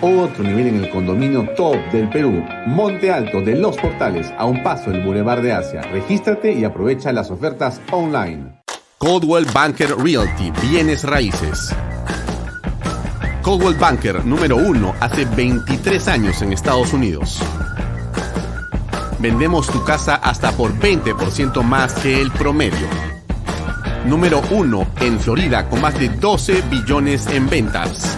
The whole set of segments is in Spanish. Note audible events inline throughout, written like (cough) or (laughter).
otro nivel en el condominio top del Perú, Monte Alto de Los Portales, a un paso del Boulevard de Asia. Regístrate y aprovecha las ofertas online. Coldwell Banker Realty, bienes raíces. Coldwell Banker número uno hace 23 años en Estados Unidos. Vendemos tu casa hasta por 20% más que el promedio. Número uno en Florida con más de 12 billones en ventas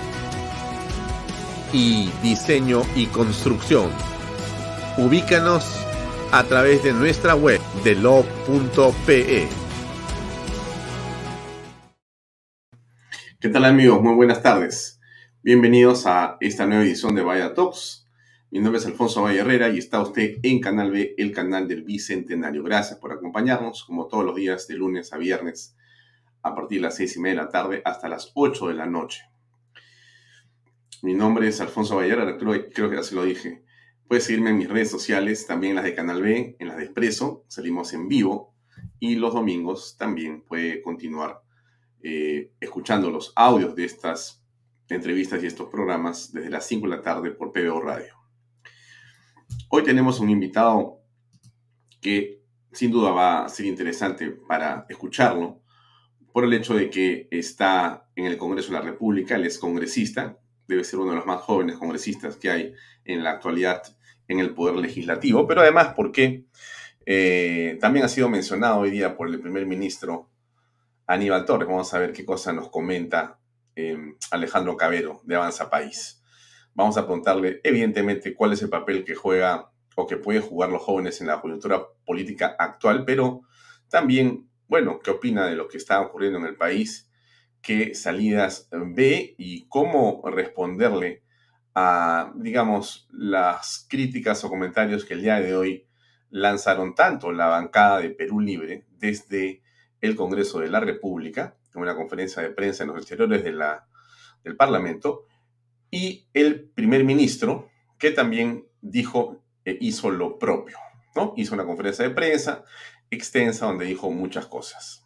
y diseño y construcción. Ubícanos a través de nuestra web de lo.pe. ¿Qué tal amigos? Muy buenas tardes. Bienvenidos a esta nueva edición de Vaya Talks. Mi nombre es Alfonso Valle Herrera y está usted en Canal B, el canal del Bicentenario. Gracias por acompañarnos, como todos los días, de lunes a viernes, a partir de las seis y media de la tarde hasta las ocho de la noche. Mi nombre es Alfonso Vallara, creo, creo que ya se lo dije. Puedes seguirme en mis redes sociales, también en las de Canal B, en las de Expreso, salimos en vivo y los domingos también puede continuar eh, escuchando los audios de estas entrevistas y estos programas desde las 5 de la tarde por PBO Radio. Hoy tenemos un invitado que sin duda va a ser interesante para escucharlo por el hecho de que está en el Congreso de la República, él es congresista, debe ser uno de los más jóvenes congresistas que hay en la actualidad en el Poder Legislativo, pero además porque eh, también ha sido mencionado hoy día por el primer ministro Aníbal Torres. Vamos a ver qué cosa nos comenta eh, Alejandro Cabero de Avanza País. Vamos a preguntarle, evidentemente, cuál es el papel que juega o que pueden jugar los jóvenes en la coyuntura política actual, pero también, bueno, qué opina de lo que está ocurriendo en el país qué salidas ve y cómo responderle a, digamos, las críticas o comentarios que el día de hoy lanzaron tanto la bancada de Perú Libre desde el Congreso de la República, en una conferencia de prensa en los exteriores de la, del Parlamento, y el primer ministro, que también dijo, e hizo lo propio, ¿no? Hizo una conferencia de prensa extensa donde dijo muchas cosas.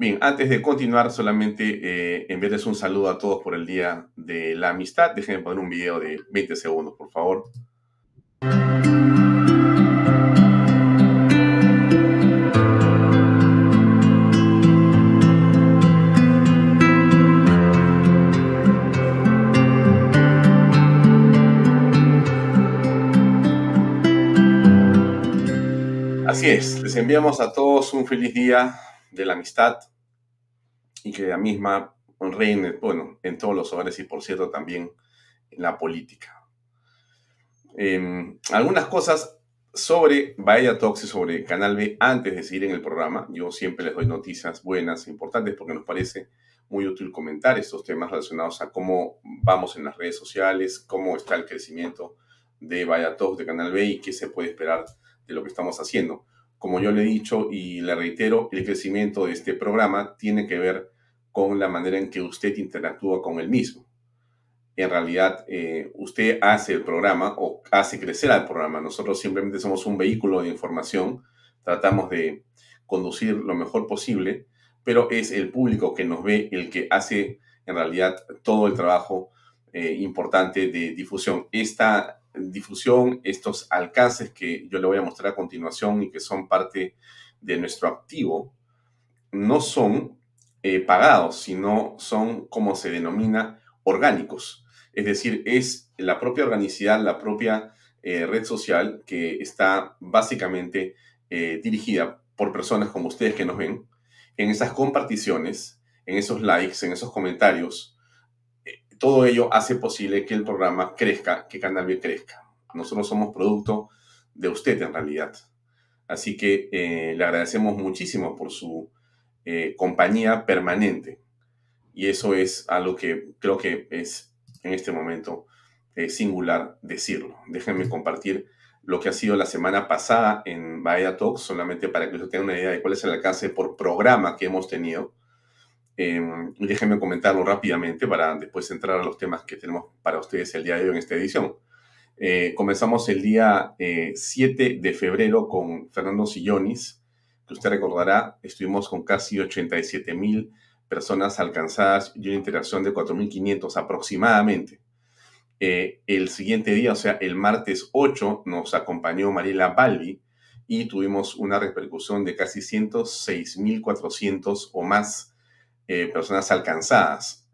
Bien, antes de continuar, solamente eh, enviarles un saludo a todos por el Día de la Amistad. Déjenme poner un video de 20 segundos, por favor. Así es, les enviamos a todos un feliz día de la amistad y que la misma reine, bueno, en todos los hogares y por cierto también en la política. Em, algunas cosas sobre Bahía Talks y sobre Canal B antes de seguir en el programa. Yo siempre les doy noticias buenas e importantes porque nos parece muy útil comentar estos temas relacionados a cómo vamos en las redes sociales, cómo está el crecimiento de Vaya Talks de Canal B y qué se puede esperar de lo que estamos haciendo. Como yo le he dicho y le reitero, el crecimiento de este programa tiene que ver con la manera en que usted interactúa con el mismo. En realidad, eh, usted hace el programa o hace crecer al programa. Nosotros simplemente somos un vehículo de información, tratamos de conducir lo mejor posible, pero es el público que nos ve el que hace en realidad todo el trabajo eh, importante de difusión. Esta difusión, estos alcances que yo le voy a mostrar a continuación y que son parte de nuestro activo, no son eh, pagados, sino son como se denomina orgánicos. Es decir, es la propia organicidad, la propia eh, red social que está básicamente eh, dirigida por personas como ustedes que nos ven, en esas comparticiones, en esos likes, en esos comentarios, todo ello hace posible que el programa crezca, que Canal B crezca. Nosotros somos producto de usted en realidad. Así que eh, le agradecemos muchísimo por su eh, compañía permanente. Y eso es algo que creo que es en este momento eh, singular decirlo. Déjenme compartir lo que ha sido la semana pasada en Bahía Talks, solamente para que ustedes tengan una idea de cuál es el alcance por programa que hemos tenido. Em, déjenme comentarlo rápidamente para después entrar a los temas que tenemos para ustedes el día de hoy en esta edición. Eh, comenzamos el día 7 eh, de febrero con Fernando Sillonis, que usted recordará, estuvimos con casi 87 mil personas alcanzadas y una interacción de 4.500 aproximadamente. Eh, el siguiente día, o sea, el martes 8, nos acompañó Mariela Balbi y tuvimos una repercusión de casi 106.400 o más eh, personas alcanzadas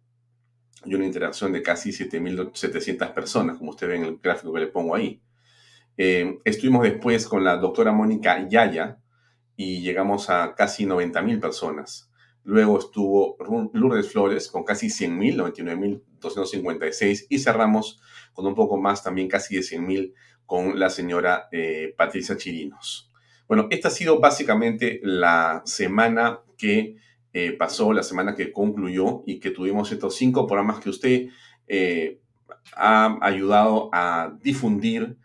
y una interacción de casi 7.700 personas, como usted ve en el gráfico que le pongo ahí. Eh, estuvimos después con la doctora Mónica Yaya y llegamos a casi 90.000 personas. Luego estuvo Lourdes Flores con casi 100.000, 99.256 y cerramos con un poco más, también casi de 100.000 con la señora eh, Patricia Chirinos. Bueno, esta ha sido básicamente la semana que eh, pasó, la semana que concluyó y que tuvimos estos cinco programas que usted eh, ha ayudado a difundir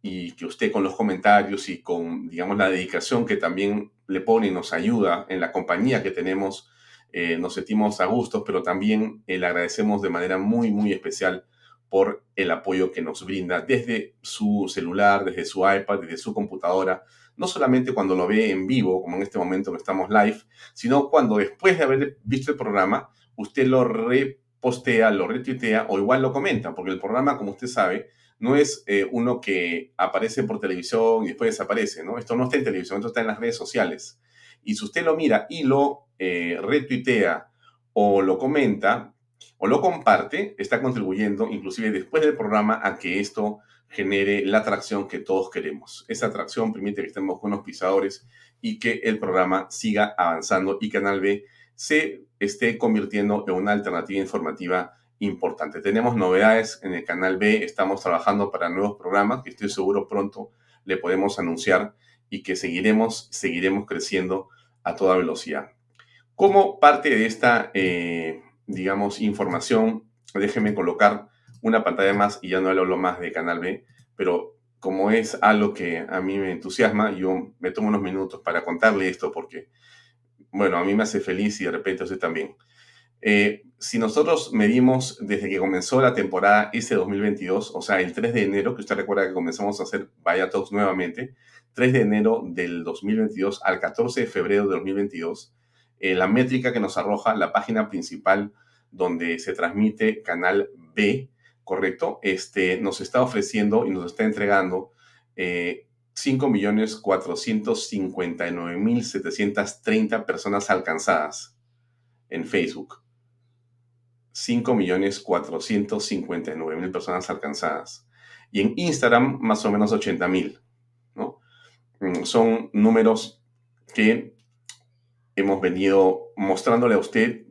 y que usted con los comentarios y con, digamos, la dedicación que también le pone y nos ayuda en la compañía que tenemos, eh, nos sentimos a gusto, pero también le agradecemos de manera muy, muy especial por el apoyo que nos brinda desde su celular, desde su iPad, desde su computadora, no solamente cuando lo ve en vivo, como en este momento que estamos live, sino cuando después de haber visto el programa, usted lo repostea, lo retuitea o igual lo comenta, porque el programa, como usted sabe, no es eh, uno que aparece por televisión y después desaparece, ¿no? Esto no está en televisión, esto está en las redes sociales. Y si usted lo mira y lo eh, retuitea o lo comenta o lo comparte, está contribuyendo, inclusive después del programa, a que esto genere la atracción que todos queremos. Esa atracción permite que estemos buenos pisadores y que el programa siga avanzando y Canal B se esté convirtiendo en una alternativa informativa importante. Tenemos novedades en el canal B, estamos trabajando para nuevos programas que estoy seguro pronto le podemos anunciar y que seguiremos, seguiremos creciendo a toda velocidad. Como parte de esta, eh, digamos, información, déjenme colocar una pantalla más y ya no hablo más de Canal B, pero como es algo que a mí me entusiasma, yo me tomo unos minutos para contarle esto porque, bueno, a mí me hace feliz y de repente usted también. Eh, si nosotros medimos desde que comenzó la temporada ese 2022, o sea, el 3 de enero, que usted recuerda que comenzamos a hacer Vaya Talks nuevamente, 3 de enero del 2022 al 14 de febrero del 2022, eh, la métrica que nos arroja la página principal donde se transmite Canal B, ¿correcto? Este, nos está ofreciendo y nos está entregando eh, 5.459.730 personas alcanzadas en Facebook. 5.459.000 personas alcanzadas. Y en Instagram, más o menos 80.000. ¿no? Mm, son números que hemos venido mostrándole a usted,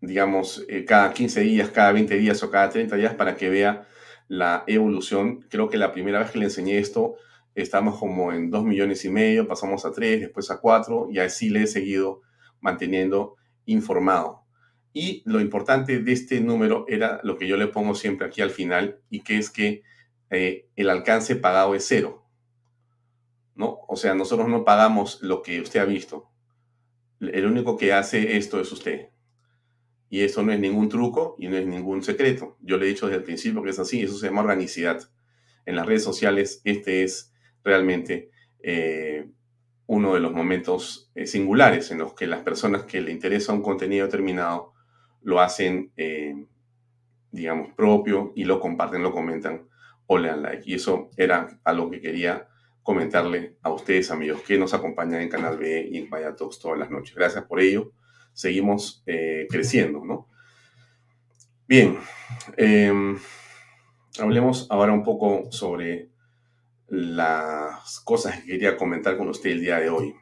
digamos, eh, cada 15 días, cada 20 días o cada 30 días para que vea la evolución. Creo que la primera vez que le enseñé esto, estamos como en 2 millones y medio, pasamos a 3, después a 4 y así le he seguido manteniendo informado. Y lo importante de este número era lo que yo le pongo siempre aquí al final, y que es que eh, el alcance pagado es cero. ¿No? O sea, nosotros no pagamos lo que usted ha visto. El único que hace esto es usted. Y eso no es ningún truco y no es ningún secreto. Yo le he dicho desde el principio que es así. Eso se llama organicidad. En las redes sociales, este es realmente eh, uno de los momentos eh, singulares en los que las personas que le interesa un contenido determinado lo hacen, eh, digamos, propio y lo comparten, lo comentan o le dan like. Y eso era algo que quería comentarle a ustedes, amigos, que nos acompañan en Canal B y en Vaya Talks todas las noches. Gracias por ello. Seguimos eh, creciendo, ¿no? Bien, em, hablemos ahora un poco sobre las cosas que quería comentar con usted el día de hoy.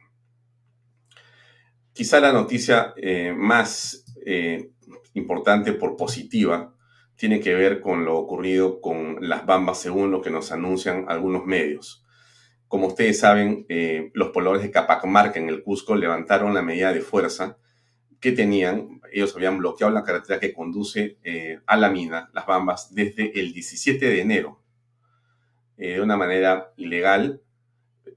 Quizá la noticia eh, más importante por positiva tiene que ver con lo ocurrido con las bambas según lo que nos anuncian algunos medios. Como ustedes saben, eh, los pobladores de Capacmarca en el Cusco levantaron la medida de fuerza que tenían, ellos habían bloqueado la carretera que conduce eh, a la mina, las Bambas, desde el 17 de enero, eh, de una manera ilegal,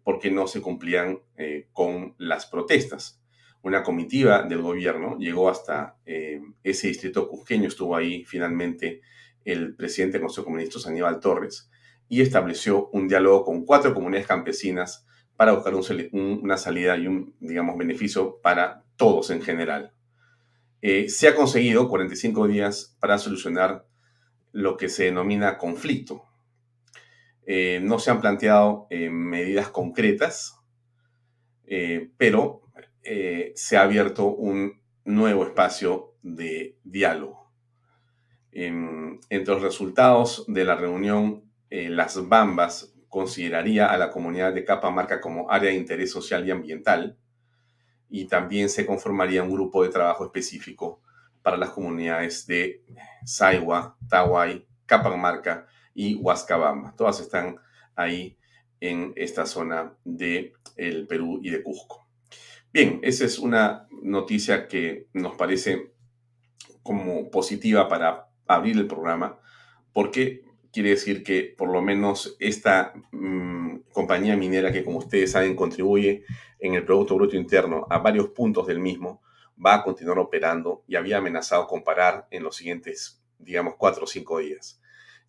porque no se cumplían eh, con las protestas. Una comitiva del gobierno llegó hasta ese distrito cusqueño, estuvo ahí finalmente el presidente del Consejo Comunista Aníbal Torres y estableció un diálogo con cuatro comunidades campesinas para buscar una salida y un, digamos, beneficio para todos en general. Eh, se ha conseguido 45 días para solucionar lo que se denomina conflicto. Eh, no se han planteado eh, medidas concretas, pero se ha abierto un nuevo espacio de diálogo. entre los resultados de la reunión, las Bambas consideraría a la comunidad de Capamarca como área de interés social y ambiental y también se conformaría un grupo de trabajo específico para las comunidades de Saiwa, Tawai, Capamarca y Huascabamba. Todas están ahí en esta zona del el Perú y de Cusco. Bien, esa es una noticia que nos parece como positiva para abrir el programa, porque quiere decir que por lo menos esta mm, compañía minera que como ustedes saben contribuye en el Producto Bruto Interno a varios puntos del mismo, va a continuar operando y había amenazado con parar en los siguientes, digamos, cuatro o cinco días.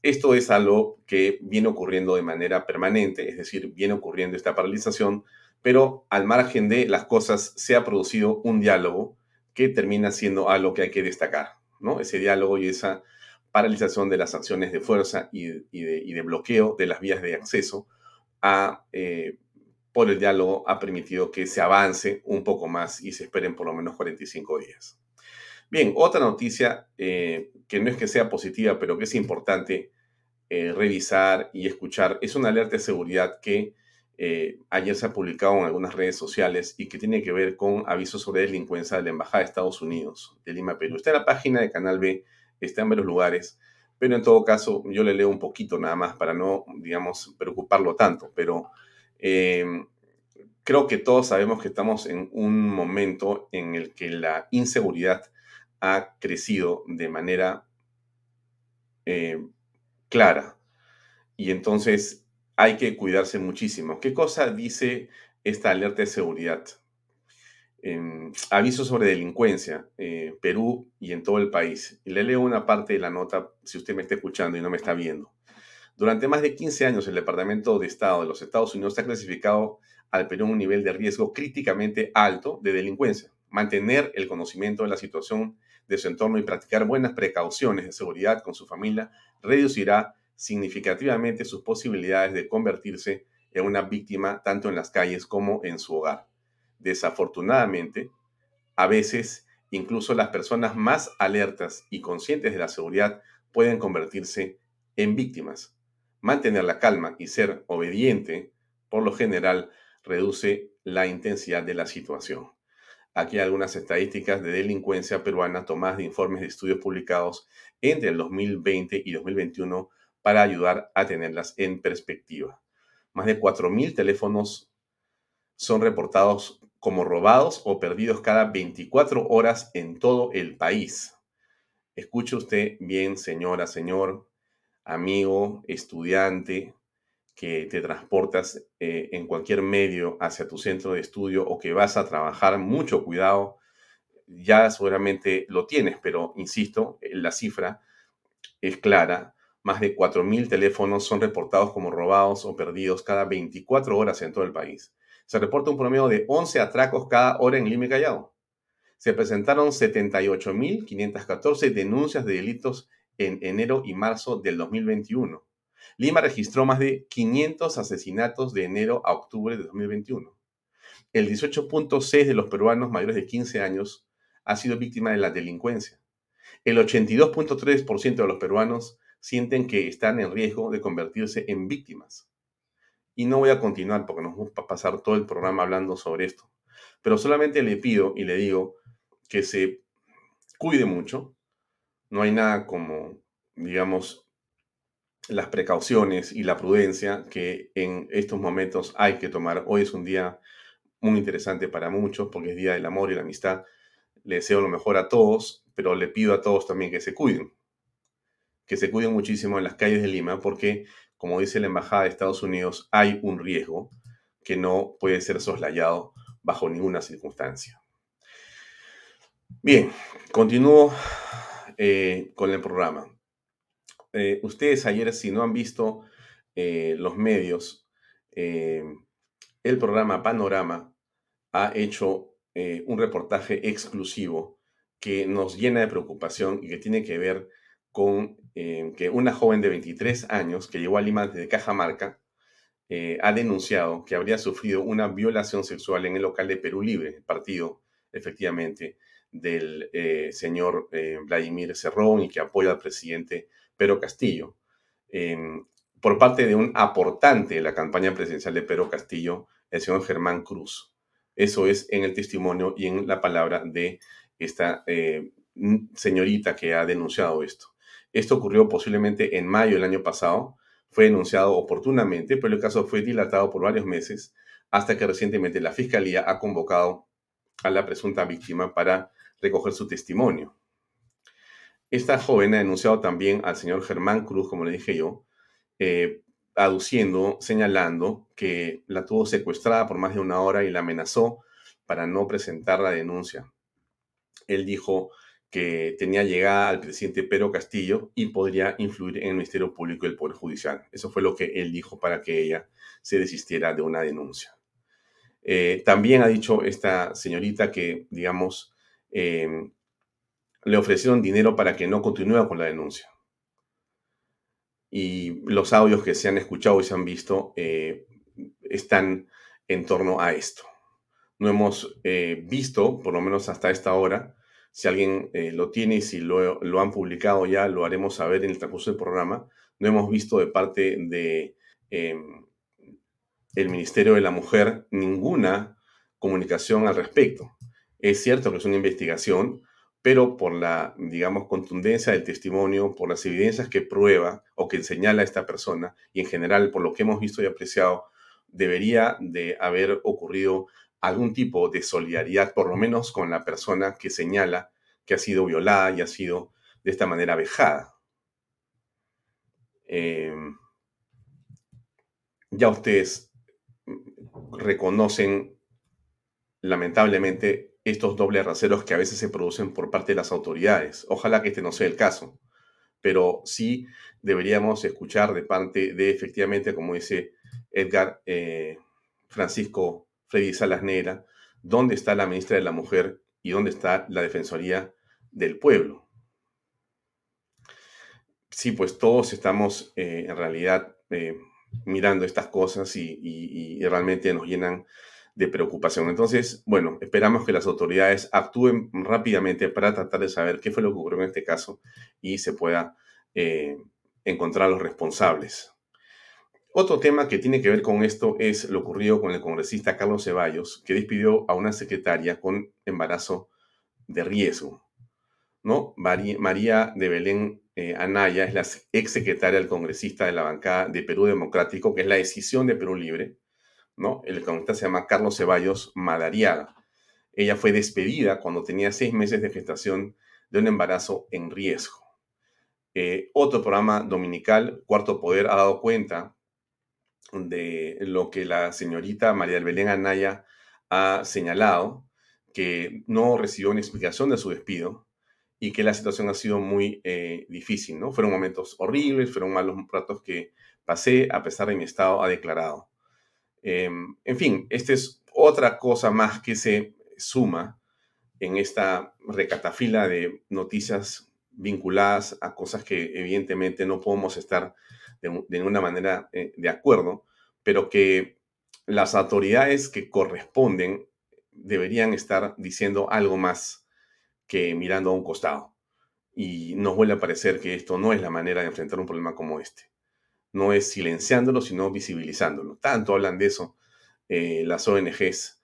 Esto es algo que viene ocurriendo de manera permanente, es decir, viene ocurriendo esta paralización, pero al margen de las cosas se ha producido un diálogo que termina siendo algo que hay que destacar, ¿no? Ese diálogo y esa paralización de las acciones de fuerza y, de, bloqueo de las vías de acceso eh, por el diálogo ha permitido que se avance un poco más y se esperen por lo menos 45 días. Bien, otra noticia eh, que no es que sea positiva, pero que es importante eh, revisar y escuchar, es una alerta de seguridad que ayer se ha publicado en algunas redes sociales y que tiene que ver con avisos sobre delincuencia de la Embajada de Estados Unidos de Lima, Perú. Está en la página de Canal B está en varios lugares, pero en todo caso yo le leo un poquito nada más para no, digamos, preocuparlo tanto, pero eh, creo que todos sabemos que estamos en un momento en el que la inseguridad ha crecido de manera eh, clara y entonces hay que cuidarse muchísimo. ¿Qué cosa dice esta alerta de seguridad? Aviso sobre delincuencia, eh, Perú y en todo el país. Y le leo una parte de la nota si usted me está escuchando y no me está viendo. Durante más de 15 años, el Departamento de Estado de los Estados Unidos ha clasificado al Perú un nivel de riesgo críticamente alto de delincuencia. Mantener el conocimiento de la situación de su entorno y practicar buenas precauciones de seguridad con su familia reducirá significativamente sus posibilidades de convertirse en una víctima tanto en las calles como en su hogar. Desafortunadamente, a veces incluso las personas más alertas y conscientes de la seguridad pueden convertirse en víctimas. Mantener la calma y ser obediente, por lo general, reduce la intensidad de la situación. Aquí hay algunas estadísticas de delincuencia peruana tomadas de informes de estudios publicados entre el 2020 y 2021 para ayudar a tenerlas en perspectiva. Más de 4.000 teléfonos son reportados como robados o perdidos cada 24 horas en todo el país. Escuche usted bien, señora, señor, amigo, estudiante, que te transportas eh, en cualquier medio hacia tu centro de estudio o que vas a trabajar, mucho cuidado. Ya seguramente lo tienes, pero insisto, eh, la cifra es clara. Más de 4.000 teléfonos son reportados como robados o perdidos cada 24 horas en todo el país se reporta un promedio de 11 atracos cada hora en Lima y Callao. Se presentaron 78.514 denuncias de delitos en enero y marzo del 2021. Lima registró más de 500 asesinatos de enero a octubre de 2021. El 18.6 de los peruanos mayores de 15 años ha sido víctima de la delincuencia. El 82.3% de los peruanos sienten que están en riesgo de convertirse en víctimas. Y no voy a continuar porque nos vamos a pasar todo el programa hablando sobre esto. Pero solamente le pido y le digo que se cuide mucho. No hay nada como, digamos, las precauciones y la prudencia que en estos momentos hay que tomar. Hoy es un día muy interesante para muchos porque es Día del Amor y la Amistad. le deseo lo mejor a todos, pero le pido a todos también que se cuiden, que se cuiden muchísimo en las calles de Lima, porque, como dice la Embajada de Estados Unidos, hay un riesgo que no puede ser soslayado bajo ninguna circunstancia. Bien, continúo eh, con el programa. Eh, ustedes ayer, si no han visto eh, los medios, el programa Panorama ha hecho un reportaje exclusivo que nos llena de preocupación y que tiene que ver con que una joven de 23 años que llegó a Lima desde Cajamarca ha denunciado que habría sufrido una violación sexual en el local de Perú Libre, partido efectivamente del eh, señor eh, Vladimir Cerrón y que apoya al presidente Pedro Castillo. Em, por parte de un aportante de la campaña presidencial de Pedro Castillo, el señor Germán Cruz. Eso es en el testimonio y en la palabra de esta eh, señorita que ha denunciado esto. Esto ocurrió posiblemente en mayo del año pasado, fue denunciado oportunamente, pero el caso fue dilatado por varios meses hasta que recientemente la Fiscalía ha convocado a la presunta víctima para recoger su testimonio. Esta joven ha denunciado también al señor Germán Cruz, como le dije yo, eh, aduciendo, señalando que la tuvo secuestrada por más de una hora y la amenazó para no presentar la denuncia. Él dijo que tenía llegada al presidente Pedro Castillo y podría influir en el Ministerio Público y el Poder Judicial. Eso fue lo que él dijo para que ella se desistiera de una denuncia. Eh, también ha dicho esta señorita que, digamos, Em, le ofrecieron dinero para que no continúe con la denuncia. Y los audios que se han escuchado y se han visto eh, están en torno a esto. No hemos eh, visto, por lo menos hasta esta hora, si alguien eh, lo tiene y si lo, han publicado ya, lo haremos saber en el transcurso del programa. No hemos visto de parte de em, el Ministerio de la Mujer ninguna comunicación al respecto. Es cierto que es una investigación, pero por la, digamos, contundencia del testimonio, por las evidencias que prueba o que señala esta persona y en general por lo que hemos visto y apreciado, debería de haber ocurrido algún tipo de solidaridad, por lo menos con la persona que señala que ha sido violada y ha sido de esta manera vejada. Em, ya ustedes reconocen, lamentablemente, estos dobles raseros que a veces se producen por parte de las autoridades. Ojalá que este no sea el caso, pero sí deberíamos escuchar de parte de, efectivamente, como dice Edgar eh, Francisco Freddy Salas Negra, dónde está la ministra de la Mujer y dónde está la Defensoría del Pueblo. Sí, pues todos estamos eh, en realidad eh, mirando estas cosas y realmente nos llenan de preocupación. Entonces, bueno, esperamos que las autoridades actúen rápidamente para tratar de saber qué fue lo que ocurrió en este caso y se pueda eh, encontrar a los responsables. Otro tema que tiene que ver con esto es lo ocurrido con el congresista Carlos Ceballos, que despidió a una secretaria con embarazo de riesgo. ¿no? María de Belén eh, Anaya es la ex secretaria del congresista de la bancada de Perú Democrático, que es la decisión de Perú Libre, ¿no? El economista se llama Carlos Ceballos Madariaga. Ella fue despedida cuando tenía seis meses de gestación de un embarazo en riesgo. Eh, otro programa dominical, Cuarto Poder, ha dado cuenta de lo que la señorita María del Belén Anaya ha señalado, que no recibió una explicación de su despido y que la situación ha sido muy eh, difícil, ¿no? Fueron momentos horribles, fueron malos ratos que pasé a pesar de mi estado, ha declarado. Em, en fin, esta es otra cosa más que se suma en esta recatafila de noticias vinculadas a cosas que evidentemente no podemos estar de, ninguna manera eh, de acuerdo, pero que las autoridades que corresponden deberían estar diciendo algo más que mirando a un costado. Y nos vuelve a parecer que esto no es la manera de enfrentar un problema como este no es silenciándolo, sino visibilizándolo. Tanto hablan de eso eh, las ONGs,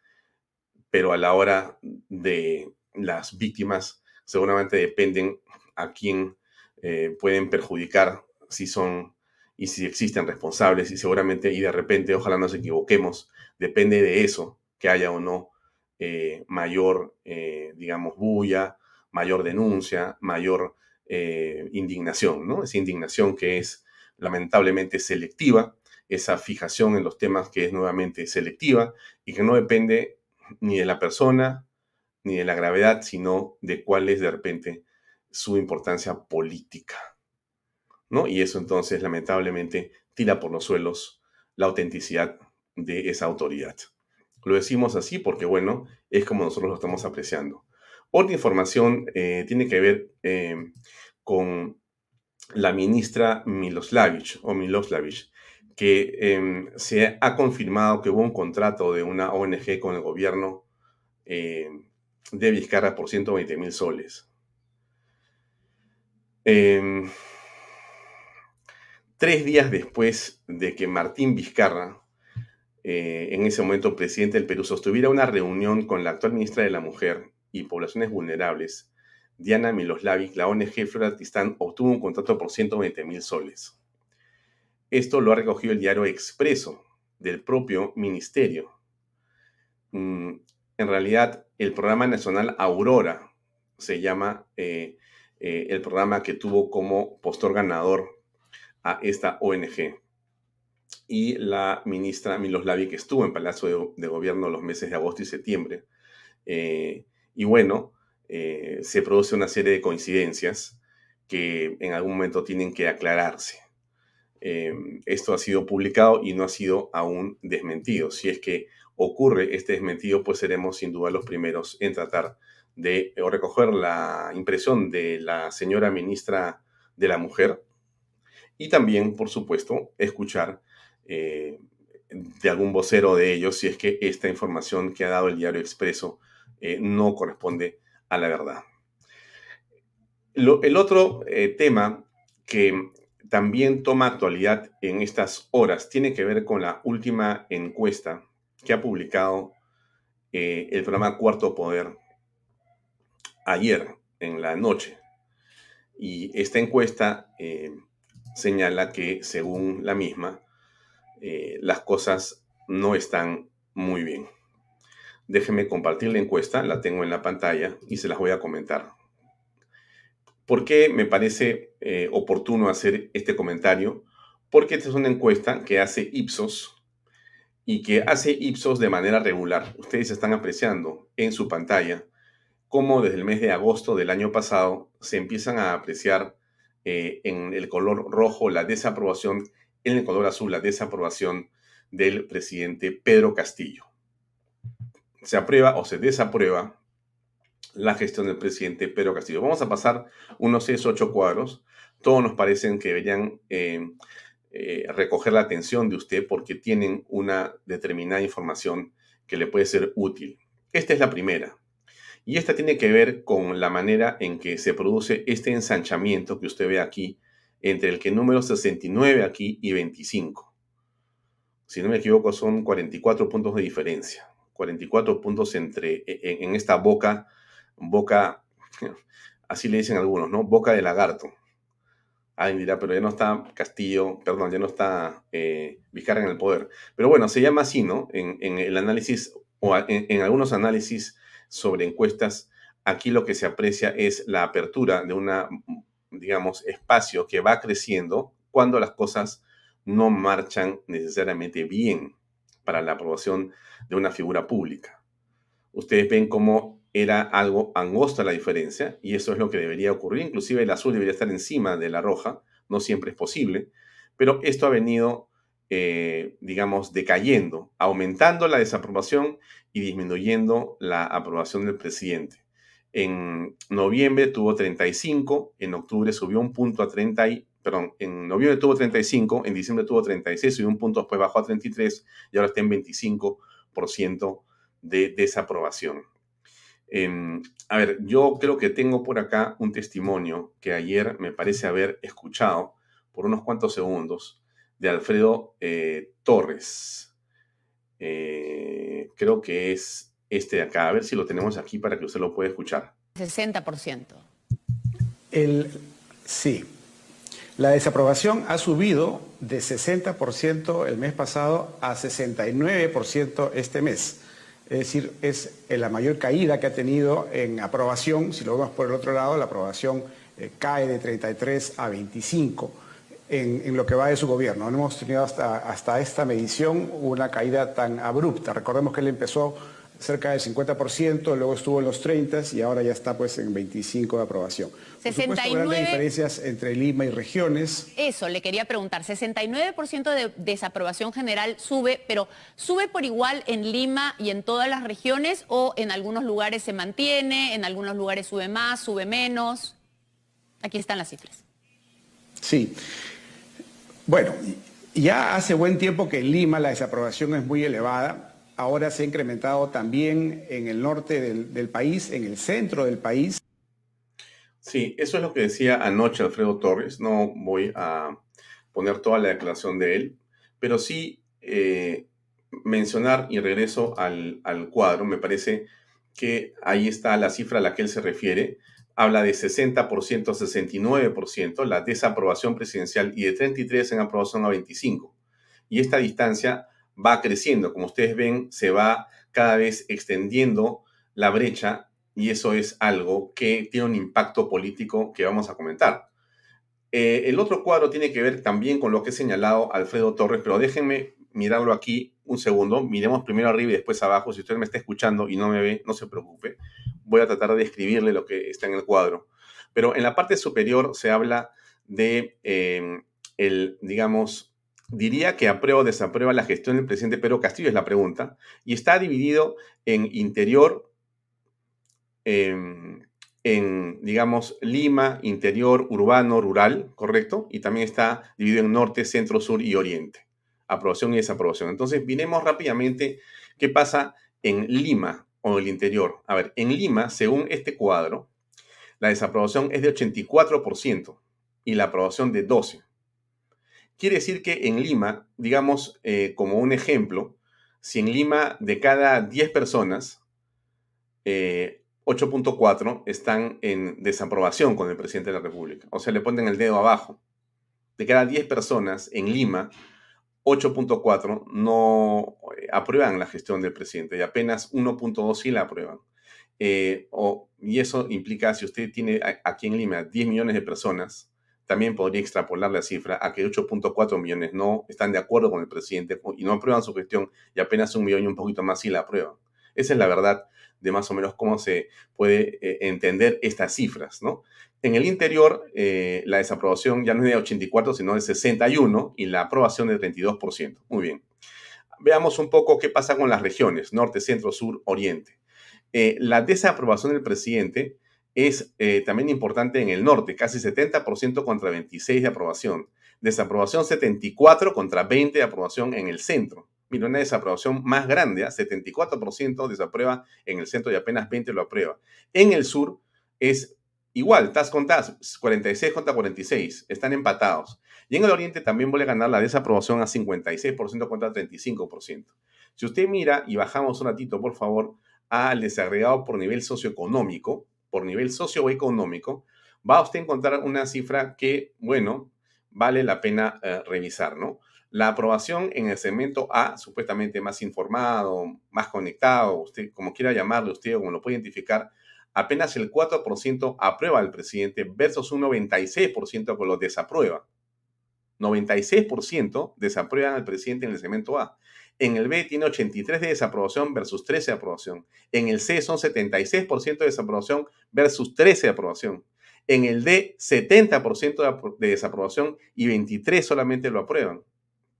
pero a la hora de las víctimas seguramente dependen a quién eh, pueden perjudicar si son y si existen responsables y seguramente y de repente, ojalá nos equivoquemos, depende de eso que haya o no eh, mayor, digamos, bulla, mayor denuncia, mayor indignación, ¿no? Esa indignación que es lamentablemente selectiva, esa fijación en los temas que es nuevamente selectiva y que no depende ni de la persona, ni de la gravedad, sino de cuál es de repente su importancia política. ¿No? Y eso entonces lamentablemente tira por los suelos la autenticidad de esa autoridad. Lo decimos así porque, bueno, es como nosotros lo estamos apreciando. Otra información eh, tiene que ver eh, con la ministra Miloslavich o Miloslavich, que em, se ha confirmado que hubo un contrato de una ONG con el gobierno eh, de Vizcarra por 120 mil soles. Tres días después de que Martín Vizcarra, eh, en ese momento presidente del Perú, sostuviera una reunión con la actual ministra de la Mujer y Poblaciones Vulnerables, Diana Miloslavic, la ONG Floratistán obtuvo un contrato por 120 mil soles. Esto lo ha recogido el diario Expreso del propio ministerio. Mm, en realidad, el programa nacional Aurora se llama eh, eh, el programa que tuvo como postor ganador esta ONG. Y la ministra Miloslavic estuvo en Palacio de, Gobierno los meses de agosto y septiembre. Eh, y bueno, se produce una serie de coincidencias que en algún momento tienen que aclararse. esto ha sido publicado y no ha sido aún desmentido. Si es que ocurre este desmentido, pues seremos sin duda los primeros en tratar de recoger la impresión de la señora ministra de la Mujer y también, por supuesto, escuchar eh, de algún vocero de ellos si es que esta información que ha dado el diario Expreso eh, no corresponde a la verdad. el otro eh, tema que también toma actualidad en estas horas tiene que ver con la última encuesta que ha publicado el programa Cuarto Poder ayer en la noche. Y esta encuesta señala que, según la misma, eh, las cosas no están muy bien. Déjenme compartir la encuesta, la tengo en la pantalla y se las voy a comentar. ¿Por qué me parece oportuno hacer este comentario? Porque esta es una encuesta que hace Ipsos, y que hace Ipsos de manera regular. Ustedes están apreciando en su pantalla cómo desde el mes de agosto del año pasado se empiezan a apreciar eh, en el color rojo la desaprobación, en el color azul la desaprobación del presidente Pedro Castillo. Se aprueba o se desaprueba la gestión del presidente Pedro Castillo. Vamos a pasar unos 6 o 8 cuadros. Todos nos parecen que deberían eh, eh, recoger la atención de usted porque tienen una determinada información que le puede ser útil. Esta es la primera. Y esta tiene que ver con la manera en que se produce este ensanchamiento que usted ve aquí entre el que número 69 aquí y 25. Si no me equivoco, son 44 puntos de diferencia. 44 puntos entre, e, e, en esta boca, boca, (laughs) así le dicen algunos, ¿no? Boca de lagarto. Alguien dirá, pero ya no está Castillo, perdón, ya no está eh, Vizcarra en el poder. Pero bueno, se llama así, ¿no? En, el análisis, o en, algunos análisis sobre encuestas, aquí lo que se aprecia es la apertura de una, digamos, espacio que va creciendo cuando las cosas no marchan necesariamente bien para la aprobación de una figura pública. Ustedes ven cómo era algo angosta la diferencia y eso es lo que debería ocurrir. Inclusive el azul debería estar encima de la roja, no siempre es posible, pero esto ha venido, eh, digamos, decayendo, aumentando la desaprobación y disminuyendo la aprobación del presidente. En noviembre tuvo 35, en octubre subió un punto a 30 y, perdón, en noviembre tuvo 35, en diciembre tuvo 36, subió un punto, después bajó a 33 y ahora está en 25% de desaprobación. Em, a ver, yo creo que tengo por acá un testimonio que ayer me parece haber escuchado por unos cuantos segundos de Alfredo eh, Torres. Eh, creo que es este de acá. A ver si lo tenemos aquí para que usted lo pueda escuchar. 60%. El, sí. La desaprobación ha subido de 60% el mes pasado a 69% este mes. Es decir, es la mayor caída que ha tenido en aprobación. Si lo vemos por el otro lado, la aprobación eh, cae de 33 a 25 en, lo que va de su gobierno. No hemos tenido hasta, hasta esta medición una caída tan abrupta. Recordemos que él empezó cerca del 50%, luego estuvo en los 30 y ahora ya está pues en 25 de aprobación. 69... Por supuesto, diferencias entre Lima y regiones. Eso, le quería preguntar. 69% de desaprobación general sube, pero ¿sube por igual en Lima y en todas las regiones o en algunos lugares se mantiene, en algunos lugares sube más, sube menos? Aquí están las cifras. Sí. Bueno, ya hace buen tiempo que en Lima la desaprobación es muy elevada ahora se ha incrementado también en el norte del, país, en el centro del país. Sí, eso es lo que decía anoche Alfredo Torres. No voy a poner toda la declaración de él, pero sí eh, mencionar, y regreso al, al, cuadro, me parece que ahí está la cifra a la que él se refiere. Habla de 60%, 69%, la desaprobación presidencial y de 33 en aprobación a 25. Y esta distancia va creciendo. Como ustedes ven, se va cada vez extendiendo la brecha y eso es algo que tiene un impacto político que vamos a comentar. Eh, el otro cuadro tiene que ver también con lo que ha señalado Alfredo Torres, pero déjenme mirarlo aquí un segundo. Miremos primero arriba y después abajo. Si usted me está escuchando y no me ve, no se preocupe. Voy a tratar de escribirle lo que está en el cuadro. Pero en la parte superior se habla de eh, el, digamos, diría que aprueba o desaprueba la gestión del presidente Pedro Castillo, es la pregunta, y está dividido en interior, em, en, digamos, Lima, interior, urbano, rural, ¿correcto? Y también está dividido en norte, centro, sur y oriente. Aprobación y desaprobación. Entonces, miremos rápidamente qué pasa en Lima o el interior. A ver, en Lima, según este cuadro, la desaprobación es de 84% y la aprobación de 12%. Quiere decir que en Lima, digamos eh, como un ejemplo, si en Lima de cada 10 personas, 8.4 eh, están en desaprobación con el presidente de la República. O sea, le ponen el dedo abajo. De cada 10 personas en Lima, 8.4 no eh, aprueban la gestión del presidente y apenas 1.2 sí la aprueban. y eso implica, si usted tiene aquí en Lima 10 millones de personas, también podría extrapolar la cifra a que 8.4 millones no están de acuerdo con el presidente y no aprueban su gestión y apenas un millón y un poquito más sí la aprueban. Esa es la verdad de más o menos cómo se puede eh, entender estas cifras, ¿no? En el interior, eh, la desaprobación ya no es de 84, sino de 61 y la aprobación de 32%. Muy bien. Veamos un poco qué pasa con las regiones, norte, centro, sur, oriente. Eh, la desaprobación del presidente es también importante en el norte, casi 70% contra 26 de aprobación. Desaprobación 74 contra 20 de aprobación en el centro. Mira, una desaprobación más grande, 74% ¿ah? desaprueba en el centro y apenas 20 lo aprueba. En el sur es igual, TAS con TAS, 46 contra 46, están empatados. Y en el oriente también vuelve a ganar la desaprobación a 56% contra 35%. Si usted mira y bajamos un ratito, por favor, al desagregado por nivel socioeconómico, por nivel socioeconómico, va usted a encontrar una cifra que, bueno, vale la pena eh, revisar, ¿no? La aprobación en el segmento A, supuestamente más informado, más conectado, usted como quiera llamarlo, usted como lo puede identificar, apenas el 4% aprueba al presidente versus un 96% que lo desaprueba. 96% desaprueban al presidente en el segmento A. En el B tiene 83 de desaprobación versus 13 de aprobación. En el C son 76% de desaprobación versus 13 de aprobación. En el D, 70% de desaprobación y 23 solamente lo aprueban.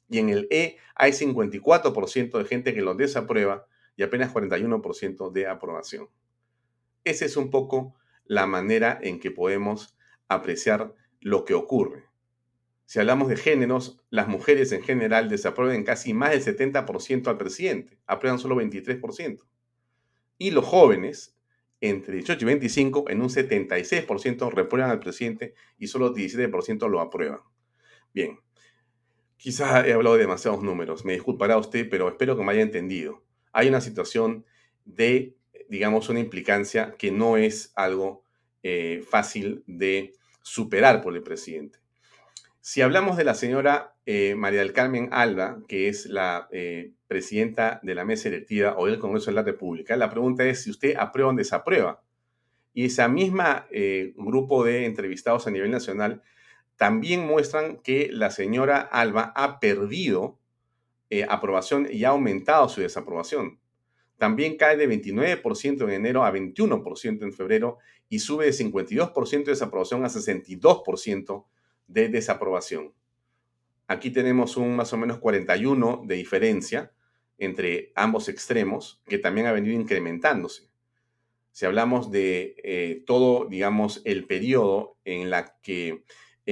Y en el E hay 54% de gente que lo desaprueba y apenas 41% de aprobación. Esa es un poco la manera en que podemos apreciar lo que ocurre. Si hablamos de géneros, las mujeres en general desaprueban casi más del 70% al presidente, aprueban solo 23%. Y los jóvenes, entre 18 y 25, en un 76% reprueban al presidente y solo 17% lo aprueban. Bien, quizás he hablado de demasiados números, me disculpará usted, pero espero que me haya entendido. Hay una situación de, digamos, una implicancia que no es algo eh, fácil de superar por el presidente. Si hablamos de la señora eh, María del Carmen Alba, que es la eh, presidenta de la mesa directiva o del Congreso de la República. La pregunta es si usted aprueba o desaprueba. Y esa misma eh, grupo de entrevistados a nivel nacional también muestran que la señora Alba ha perdido eh, aprobación y ha aumentado su desaprobación. También cae de 29% en enero a 21% en febrero y sube de 52% de desaprobación a 62% de desaprobación. Aquí tenemos un más o menos 41 de diferencia entre ambos extremos que también ha venido incrementándose. Si hablamos de eh, todo, digamos, el periodo en, la que,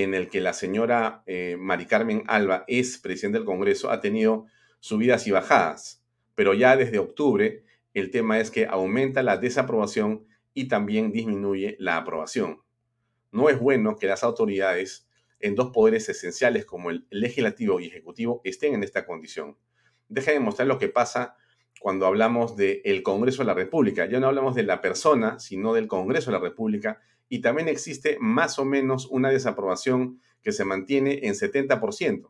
en el que la señora eh, Mari Carmen Alba es presidente del Congreso, ha tenido subidas y bajadas, pero ya desde octubre el tema es que aumenta la desaprobación y también disminuye la aprobación. No es bueno que las autoridades en dos poderes esenciales como el legislativo y ejecutivo estén en esta condición. Deja de mostrar lo que pasa cuando hablamos del Congreso de la República. Ya no hablamos de la persona, sino del Congreso de la República. Y también existe más o menos una desaprobación que se mantiene en 70%.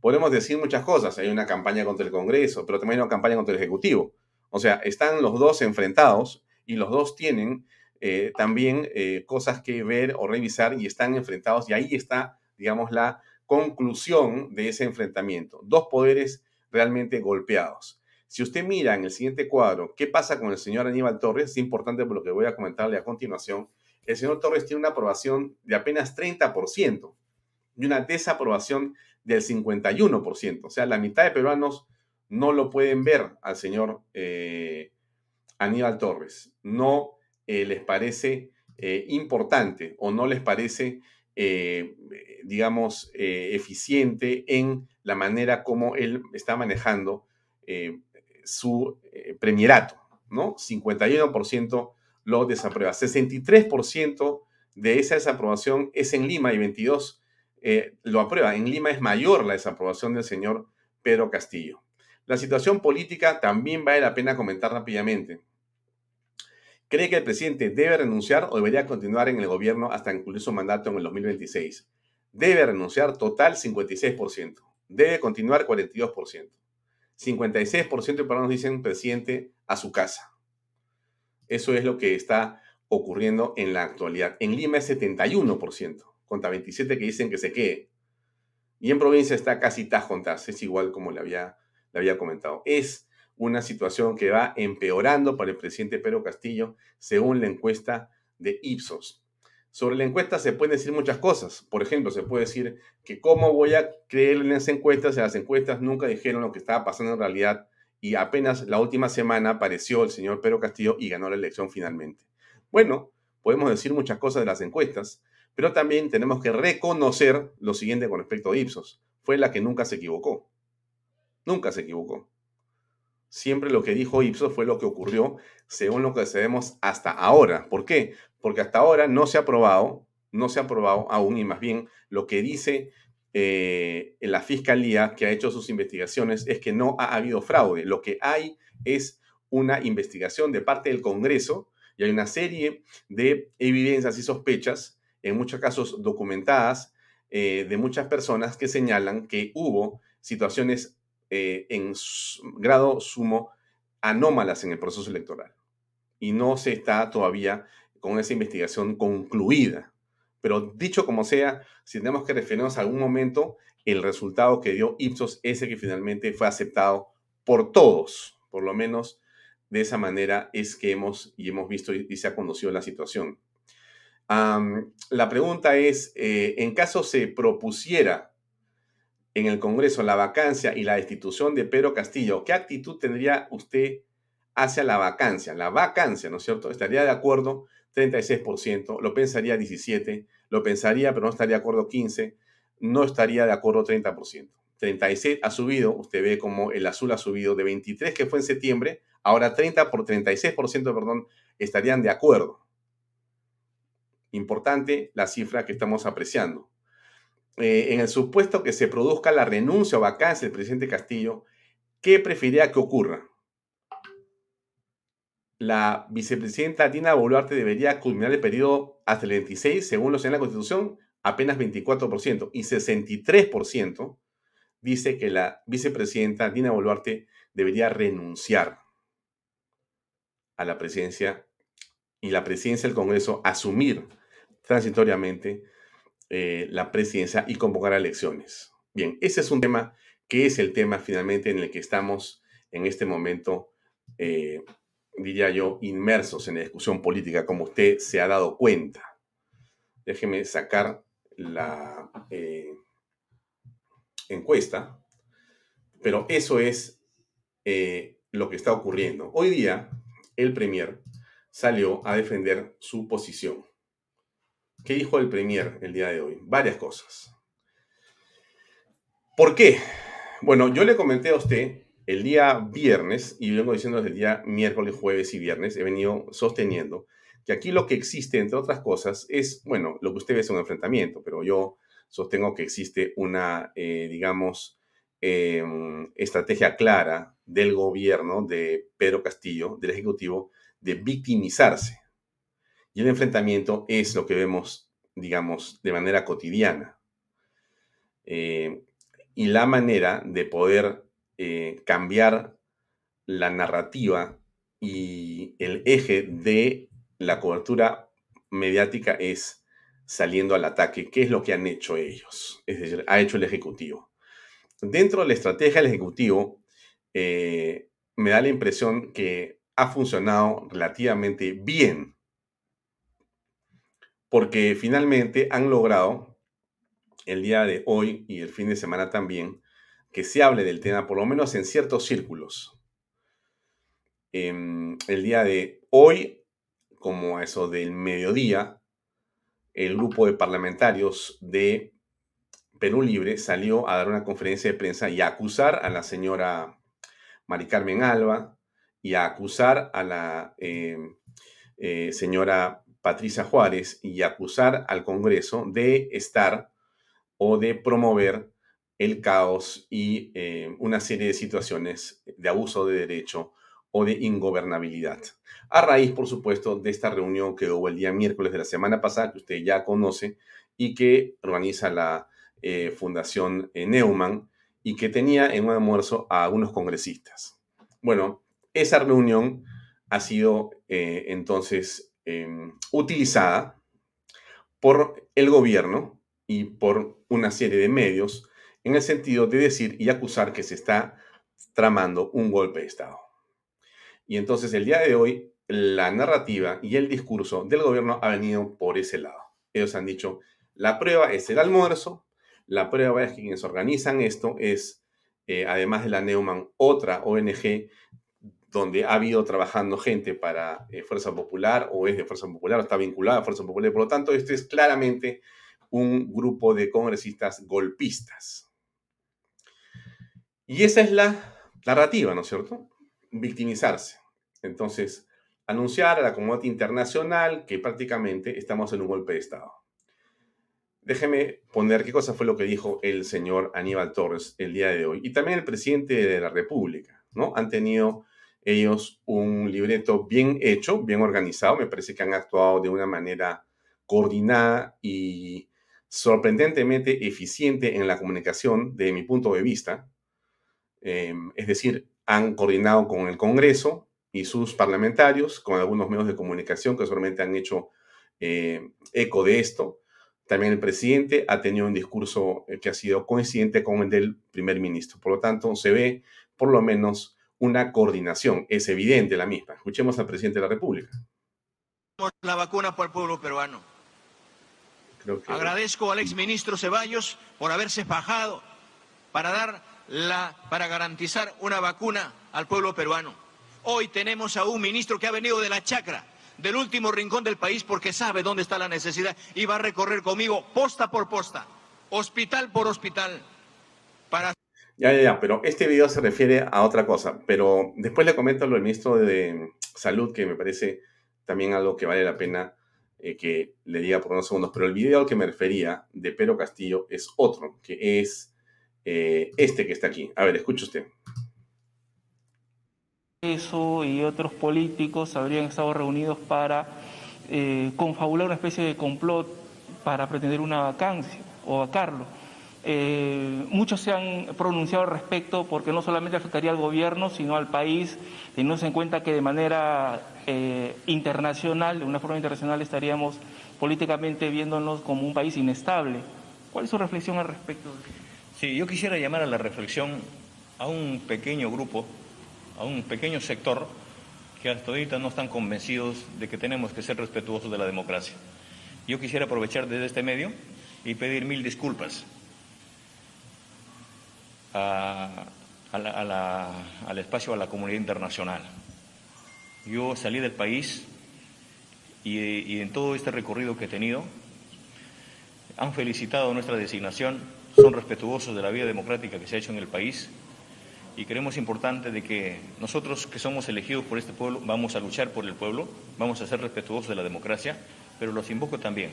Podemos decir muchas cosas. Hay una campaña contra el Congreso, pero también hay una campaña contra el Ejecutivo. O sea, están los dos enfrentados y los dos tienen eh, también eh, cosas que ver o revisar y están enfrentados y ahí está, digamos, la conclusión de ese enfrentamiento. Dos poderes realmente golpeados. Si usted mira en el siguiente cuadro qué pasa con el señor Aníbal Torres, es importante por lo que voy a comentarle a continuación, el señor Torres tiene una aprobación de apenas 30% y una desaprobación del 51%. O sea, la mitad de peruanos no lo pueden ver al señor eh, Aníbal Torres. No eh, les parece eh, importante o no les parece, digamos, eficiente en la manera como él está manejando su premierato, ¿no? 51% lo desaprueba. 63% de esa desaprobación es en Lima y 22% lo aprueba. En Lima es mayor la desaprobación del señor Pedro Castillo. La situación política también vale la pena comentar rápidamente. ¿Cree que el presidente debe renunciar o debería continuar en el gobierno hasta concluir su mandato en el 2026? Debe renunciar total 56%. Debe continuar 42%. 56% de peruanos dicen presidente a su casa. Eso es lo que está ocurriendo en la actualidad. En Lima es 71%, contra 27 que dicen que se quede. Y en provincia está casi tajontas, es igual como le había, le había comentado. Es una situación que va empeorando para el presidente Pedro Castillo, según la encuesta de Ipsos. Sobre la encuesta se pueden decir muchas cosas. Por ejemplo, se puede decir que cómo voy a creer en las encuestas, si las encuestas nunca dijeron lo que estaba pasando en realidad y apenas la última semana apareció el señor Pedro Castillo y ganó la elección finalmente. Bueno, podemos decir muchas cosas de las encuestas, pero también tenemos que reconocer lo siguiente con respecto a Ipsos. Fue la que nunca se equivocó. Nunca se equivocó siempre lo que dijo Ipsos fue lo que ocurrió según lo que sabemos hasta ahora. ¿Por qué? Porque hasta ahora no se ha probado, no se ha probado aún, y más bien lo que dice eh, la fiscalía que ha hecho sus investigaciones es que no ha habido fraude. Lo que hay es una investigación de parte del Congreso y hay una serie de evidencias y sospechas, en muchos casos documentadas, eh, de muchas personas que señalan que hubo situaciones eh, en grado sumo anómalas en el proceso electoral. Y no se está todavía con esa investigación concluida. Pero dicho como sea, si tenemos que referirnos a algún momento, el resultado que dio Ipsos es el que finalmente fue aceptado por todos. Por lo menos de esa manera es que hemos y hemos visto y, se ha conocido la situación. la pregunta es, eh, en caso se propusiera en el Congreso la vacancia y la destitución de Pedro Castillo, ¿qué actitud tendría usted hacia la vacancia? La vacancia, ¿no es cierto? ¿Estaría de acuerdo 36%? ¿Lo pensaría 17%? ¿Lo pensaría pero no estaría de acuerdo 15%? No estaría de acuerdo 30%. 36 ha subido, usted ve como el azul ha subido de 23 que fue en septiembre, ahora 30 por 36%, perdón, estarían de acuerdo. Importante la cifra que estamos apreciando. Eh, en el supuesto que se produzca la renuncia o vacancia del presidente Castillo, ¿qué preferiría que ocurra? La vicepresidenta Dina Boluarte debería culminar el periodo hasta el 26, según lo señala la Constitución, apenas 24%, y 63% dice que la vicepresidenta Dina Boluarte debería renunciar a la presidencia y la presidencia del Congreso asumir transitoriamente eh, la presidencia y convocar a elecciones. Bien, ese es un tema que es el tema finalmente en el que estamos en este momento, eh, diría yo, inmersos en la discusión política, como usted se ha dado cuenta. Déjeme sacar la eh, encuesta, pero eso es lo que está ocurriendo. Hoy día, el Premier salió a defender su posición. ¿Qué dijo el Premier el día de hoy? Varias cosas. ¿Por qué? Bueno, yo le comenté a usted el día viernes, y vengo diciendo desde el día miércoles, jueves y viernes, he venido sosteniendo que aquí lo que existe, entre otras cosas, es, bueno, lo que usted ve es un enfrentamiento, pero yo sostengo que existe una, eh, digamos, em, estrategia clara del gobierno de Pedro Castillo, del Ejecutivo, de victimizarse. Y el enfrentamiento es lo que vemos, digamos, de manera cotidiana. Eh, y la manera de poder eh, cambiar la narrativa y el eje de la cobertura mediática es saliendo al ataque. ¿Qué es lo que han hecho ellos? Es decir, ha hecho el Ejecutivo. Dentro de la estrategia del Ejecutivo, eh, me da la impresión que ha funcionado relativamente bien, porque finalmente han logrado el día de hoy y el fin de semana también que se hable del tema, por lo menos en ciertos círculos. Em, el día de hoy, como eso del mediodía, el grupo de parlamentarios de Perú Libre salió a dar una conferencia de prensa y a acusar a la señora Mari Carmen Alba, y a acusar a la eh, eh, señora Patricia Juárez y acusar al Congreso de estar o de promover el caos y eh, una serie de situaciones de abuso de derecho o de ingobernabilidad. A raíz, por supuesto, de esta reunión que hubo el día miércoles de la semana pasada, que usted ya conoce, y que organiza la Fundación Neumann, y que tenía en un almuerzo a algunos congresistas. Bueno, esa reunión ha sido eh, entonces em, utilizada por el gobierno y por una serie de medios en el sentido de decir y acusar que se está tramando un golpe de Estado. Y entonces el día de hoy la narrativa y el discurso del gobierno ha venido por ese lado. Ellos han dicho, la prueba es el almuerzo, la prueba es que quienes organizan esto es, eh, además de la Neumann, otra ONG donde ha habido trabajando gente para eh, Fuerza Popular o es de Fuerza Popular o está vinculada a Fuerza Popular. Por lo tanto, este es claramente un grupo de congresistas golpistas. Y esa es la narrativa, ¿no es cierto? Victimizarse. Entonces, anunciar a la comunidad internacional que prácticamente estamos en un golpe de Estado. Déjeme poner qué cosa fue lo que dijo el señor Aníbal Torres el día de hoy y también el presidente de la República, ¿no? Han tenido ellos un libreto bien hecho, bien organizado. Me parece que han actuado de una manera coordinada y sorprendentemente eficiente en la comunicación, de mi punto de vista. Em, es decir, han coordinado con el Congreso y sus parlamentarios, con algunos medios de comunicación que solamente han hecho eh, eco de esto. También el presidente ha tenido un discurso eh, que ha sido coincidente con el del primer ministro. Por lo tanto, se ve por lo menos una coordinación. Es evidente la misma. Escuchemos al presidente de la República. La vacuna para el pueblo peruano. Agradezco al exministro Ceballos por haberse fajado para dar la, para garantizar una vacuna al pueblo peruano. Hoy tenemos a un ministro que ha venido de la chacra, del último rincón del país, porque sabe dónde está la necesidad y va a recorrer conmigo posta por posta, hospital por hospital, para ya, ya, ya, pero este video se refiere a otra cosa. Pero después le comento lo del ministro de Salud, que me parece también algo que vale la pena eh, que le diga por unos segundos. Pero el video al que me refería de Pedro Castillo es otro, que es eh, este que está aquí. A ver, escuche usted. Eso y otros políticos habrían estado reunidos para eh, confabular una especie de complot para pretender una vacancia o vacarlo Eh, muchos se han pronunciado al respecto porque no solamente afectaría al gobierno, sino al país, teniendo en cuenta que de manera eh, internacional, de una forma internacional, estaríamos políticamente viéndonos como un país inestable. ¿Cuál es su reflexión al respecto? Sí, yo quisiera llamar a la reflexión a un pequeño grupo, a un pequeño sector que hasta ahorita no están convencidos de que tenemos que ser respetuosos de la democracia. Yo quisiera aprovechar desde este medio y pedir mil disculpas al espacio, a la comunidad internacional. Yo salí del país y, y en todo este recorrido que he tenido, han felicitado nuestra designación, son respetuosos de la vida democrática que se ha hecho en el país y creemos importante de que nosotros que somos elegidos por este pueblo vamos a luchar por el pueblo, vamos a ser respetuosos de la democracia, pero los invoco también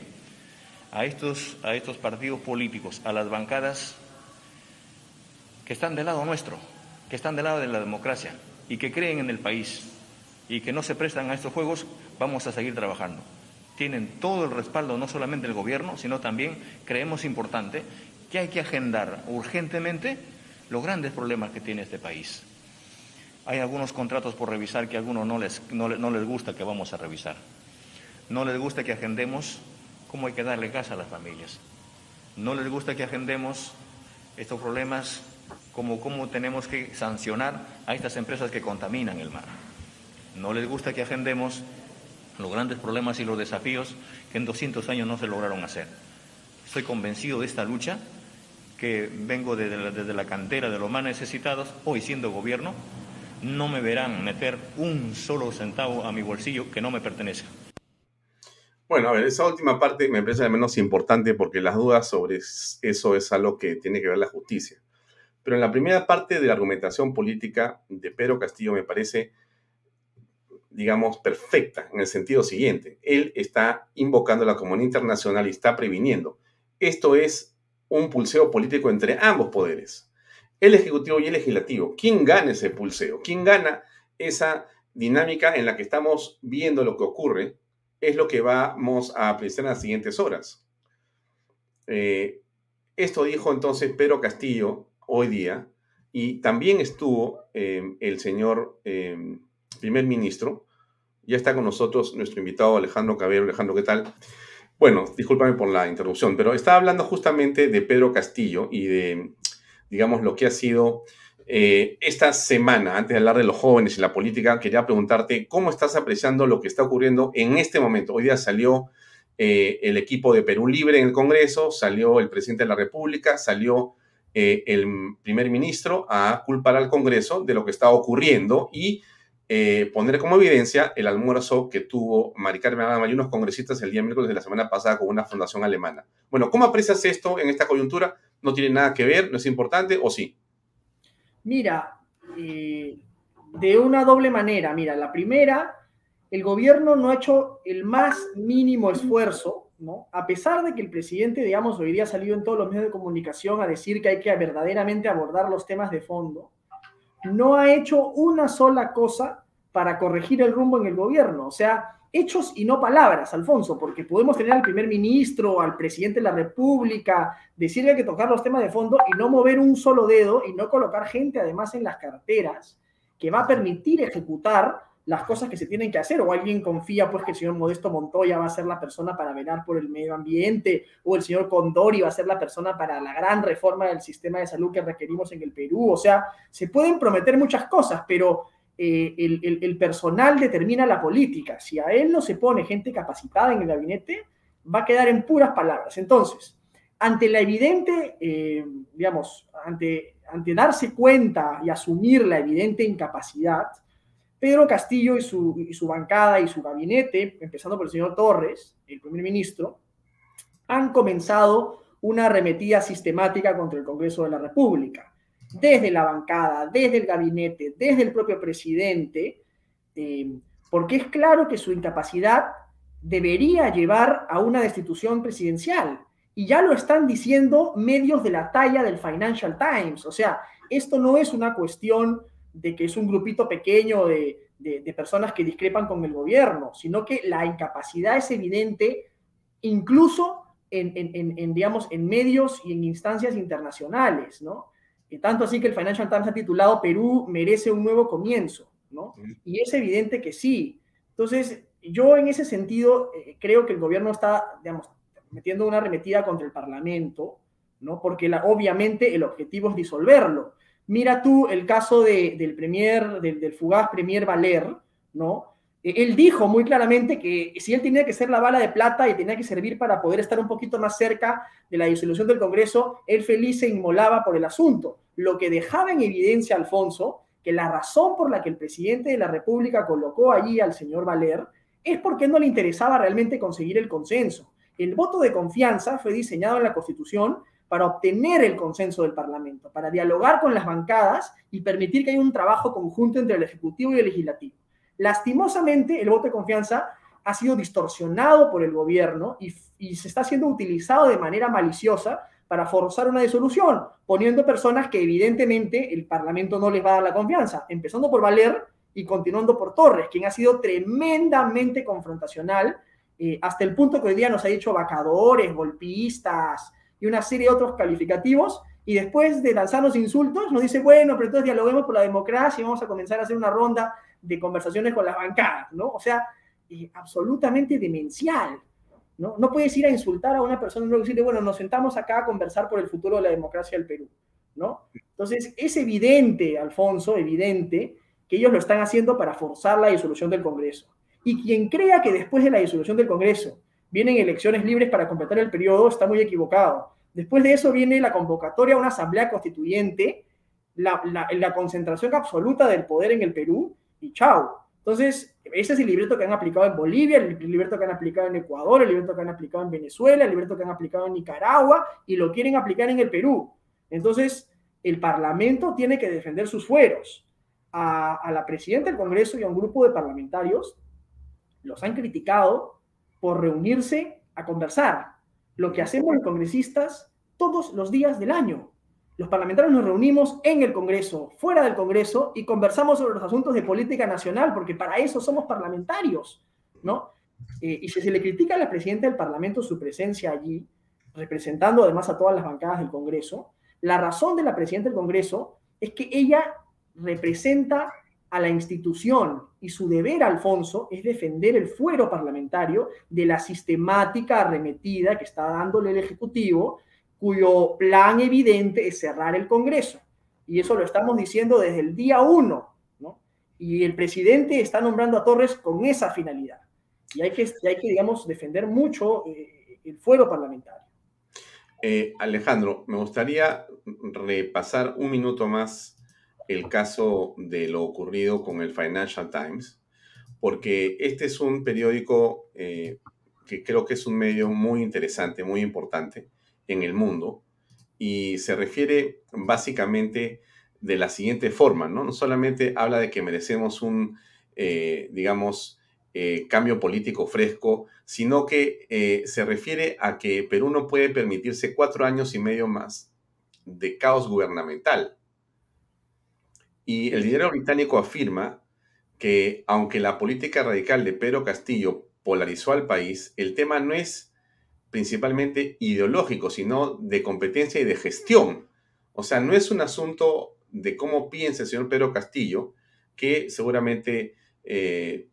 a estos, a estos partidos políticos, a las bancadas que están del lado nuestro, que están del lado de la democracia y que creen en el país y que no se prestan a estos juegos, vamos a seguir trabajando. Tienen todo el respaldo no solamente del gobierno, sino también creemos importante que hay que agendar urgentemente los grandes problemas que tiene este país. Hay algunos contratos por revisar que a algunos no les, no, les gusta que vamos a revisar. No les gusta que agendemos cómo hay que darle casa a las familias. No les gusta que agendemos estos problemas como cómo tenemos que sancionar a estas empresas que contaminan el mar. No les gusta que agendemos los grandes problemas y los desafíos que en 200 años no se lograron hacer. Estoy convencido de esta lucha que vengo desde la, desde la cantera de los más necesitados, hoy siendo gobierno, no me verán meter un solo centavo a mi bolsillo que no me pertenezca. Bueno, a ver, esa última parte me parece la menos importante porque las dudas sobre eso es algo que tiene que ver la justicia. Pero en la primera parte de la argumentación política de Pedro Castillo me parece, digamos, perfecta en el sentido siguiente. Él está invocando la comunidad internacional y está previniendo. Esto es un pulseo político entre ambos poderes, el Ejecutivo y el Legislativo. ¿Quién gana ese pulseo? ¿Quién gana esa dinámica en la que estamos viendo lo que ocurre? Es lo que vamos a apreciar en las siguientes horas. Eh, esto dijo entonces Pedro Castillo hoy día y también estuvo eh, el señor eh, primer ministro. Ya está con nosotros nuestro invitado Alejandro Cabero. Alejandro, ¿qué tal? Bueno, discúlpame por la interrupción, pero estaba hablando justamente de Pedro Castillo y de, digamos, lo que ha sido eh, esta semana, antes de hablar de los jóvenes y la política, quería preguntarte cómo estás apreciando lo que está ocurriendo en este momento. Hoy día salió eh, el equipo de Perú Libre en el Congreso, salió el presidente de la República, salió eh, el primer ministro a culpar al Congreso de lo que está ocurriendo y eh, poner como evidencia el almuerzo que tuvo Mari Carmen y unos congresistas el día miércoles de la semana pasada con una fundación alemana. Bueno, ¿cómo aprecias esto en esta coyuntura? ¿No tiene nada que ver? ¿No es importante o sí? Mira, eh, de una doble manera. Mira, la primera, el gobierno no ha hecho el más mínimo esfuerzo, A pesar de que el presidente, digamos, hoy día ha salido en todos los medios de comunicación a decir que hay que verdaderamente abordar los temas de fondo no ha hecho una sola cosa para corregir el rumbo en el gobierno. O sea, hechos y no palabras, Alfonso, porque podemos tener al primer ministro, al presidente de la República, decir que hay que tocar los temas de fondo y no mover un solo dedo y no colocar gente además en las carteras que va a permitir ejecutar las cosas que se tienen que hacer, o alguien confía pues que el señor Modesto Montoya va a ser la persona para velar por el medio ambiente, o el señor Condori va a ser la persona para la gran reforma del sistema de salud que requerimos en el Perú. O sea, se pueden prometer muchas cosas, pero eh, el, personal determina la política. Si a él no se pone gente capacitada en el gabinete, va a quedar en puras palabras. Entonces, ante la evidente, eh, digamos, ante, ante darse cuenta y asumir la evidente incapacidad, Pedro Castillo y su, bancada y su gabinete, empezando por el señor Torres, el primer ministro, han comenzado una arremetida sistemática contra el Congreso de la República. Desde la bancada, desde el gabinete, desde el propio presidente, eh, porque es claro que su incapacidad debería llevar a una destitución presidencial. Y ya lo están diciendo medios de la talla del Financial Times. O sea, esto no es una cuestión de que es un grupito pequeño de, personas que discrepan con el gobierno, sino que la incapacidad es evidente incluso en, digamos, en medios y en instancias internacionales, ¿no? tanto así que el Financial Times ha titulado Perú merece un nuevo comienzo, ¿no? Y es evidente que sí. Entonces, yo en ese sentido eh, creo que el gobierno está, digamos, metiendo una arremetida contra el Parlamento, ¿no? Porque la, obviamente el objetivo es disolverlo. Mira tú el caso del premier, del, fugaz premier Valer, ¿no? Eh, él dijo muy claramente que si él tenía que ser la bala de plata y tenía que servir para poder estar un poquito más cerca de la disolución del Congreso, él feliz se inmolaba por el asunto, lo que dejaba en evidencia, Alfonso, que la razón por la que el presidente de la República colocó allí al señor Valer es porque no le interesaba realmente conseguir el consenso. El voto de confianza fue diseñado en la Constitución para obtener el consenso del Parlamento, para dialogar con las bancadas y permitir que haya un trabajo conjunto entre el Ejecutivo y el Legislativo. Lastimosamente, el voto de confianza ha sido distorsionado por el gobierno y, se está siendo utilizado de manera maliciosa para forzar una disolución, poniendo personas que evidentemente el Parlamento no les va a dar la confianza, empezando por Valer y continuando por Torres, quien ha sido tremendamente confrontacional, eh, hasta el punto que hoy día nos ha dicho vacadores, golpistas y una serie de otros calificativos, y después de lanzarnos insultos nos dice, bueno, pero entonces dialoguemos por la democracia y vamos a comenzar a hacer una ronda de conversaciones con las bancadas, ¿no? O sea, eh, absolutamente demencial, ¿no? No puedes ir a insultar a una persona y luego decirle, bueno, nos sentamos acá a conversar por el futuro de la democracia del Perú, ¿no? Entonces, es evidente, Alfonso, evidente, que ellos lo están haciendo para forzar la disolución del Congreso. Y quien crea que después de la disolución del Congreso vienen elecciones libres para completar el periodo está muy equivocado. Después de eso viene la convocatoria a una asamblea constituyente, la, la, concentración absoluta del poder en el Perú y chao. Entonces, ese es el libreto que han aplicado en Bolivia, el libreto que han aplicado en Ecuador, el libreto que han aplicado en Venezuela, el libreto que han aplicado en Nicaragua y lo quieren aplicar en el Perú. Entonces, el Parlamento tiene que defender sus fueros. A, a la presidenta del Congreso y a un grupo de parlamentarios los han criticado por reunirse a conversar. Lo que hacemos los congresistas todos los días del año los parlamentarios nos reunimos en el Congreso, fuera del Congreso, y conversamos sobre los asuntos de política nacional, porque para eso somos parlamentarios, ¿no? Eh, y si se le critica a la presidenta del Parlamento su presencia allí, representando además a todas las bancadas del Congreso, la razón de la presidenta del Congreso es que ella representa a la institución y su deber, Alfonso, es defender el fuero parlamentario de la sistemática arremetida que está dándole el Ejecutivo cuyo plan evidente es cerrar el Congreso. Y eso lo estamos diciendo desde el día uno, ¿no? Y el presidente está nombrando a Torres con esa finalidad. Y hay que, hay que digamos, defender mucho eh, el fuero parlamentario. Eh, Alejandro, me gustaría repasar un minuto más el caso de lo ocurrido con el Financial Times, porque este es un periódico eh, que creo que es un medio muy interesante, muy importante en el mundo y se refiere básicamente de la siguiente forma, ¿no? No solamente habla de que merecemos un, eh, digamos, eh, cambio político fresco, sino que se refiere a que Perú no puede permitirse cuatro años y medio más de caos gubernamental. Y el dinero británico afirma que aunque la política radical de Pedro Castillo polarizó al país, el tema no es principalmente ideológico, sino de competencia y de gestión. O sea, no es un asunto de cómo piensa el señor Pedro Castillo, que seguramente eh,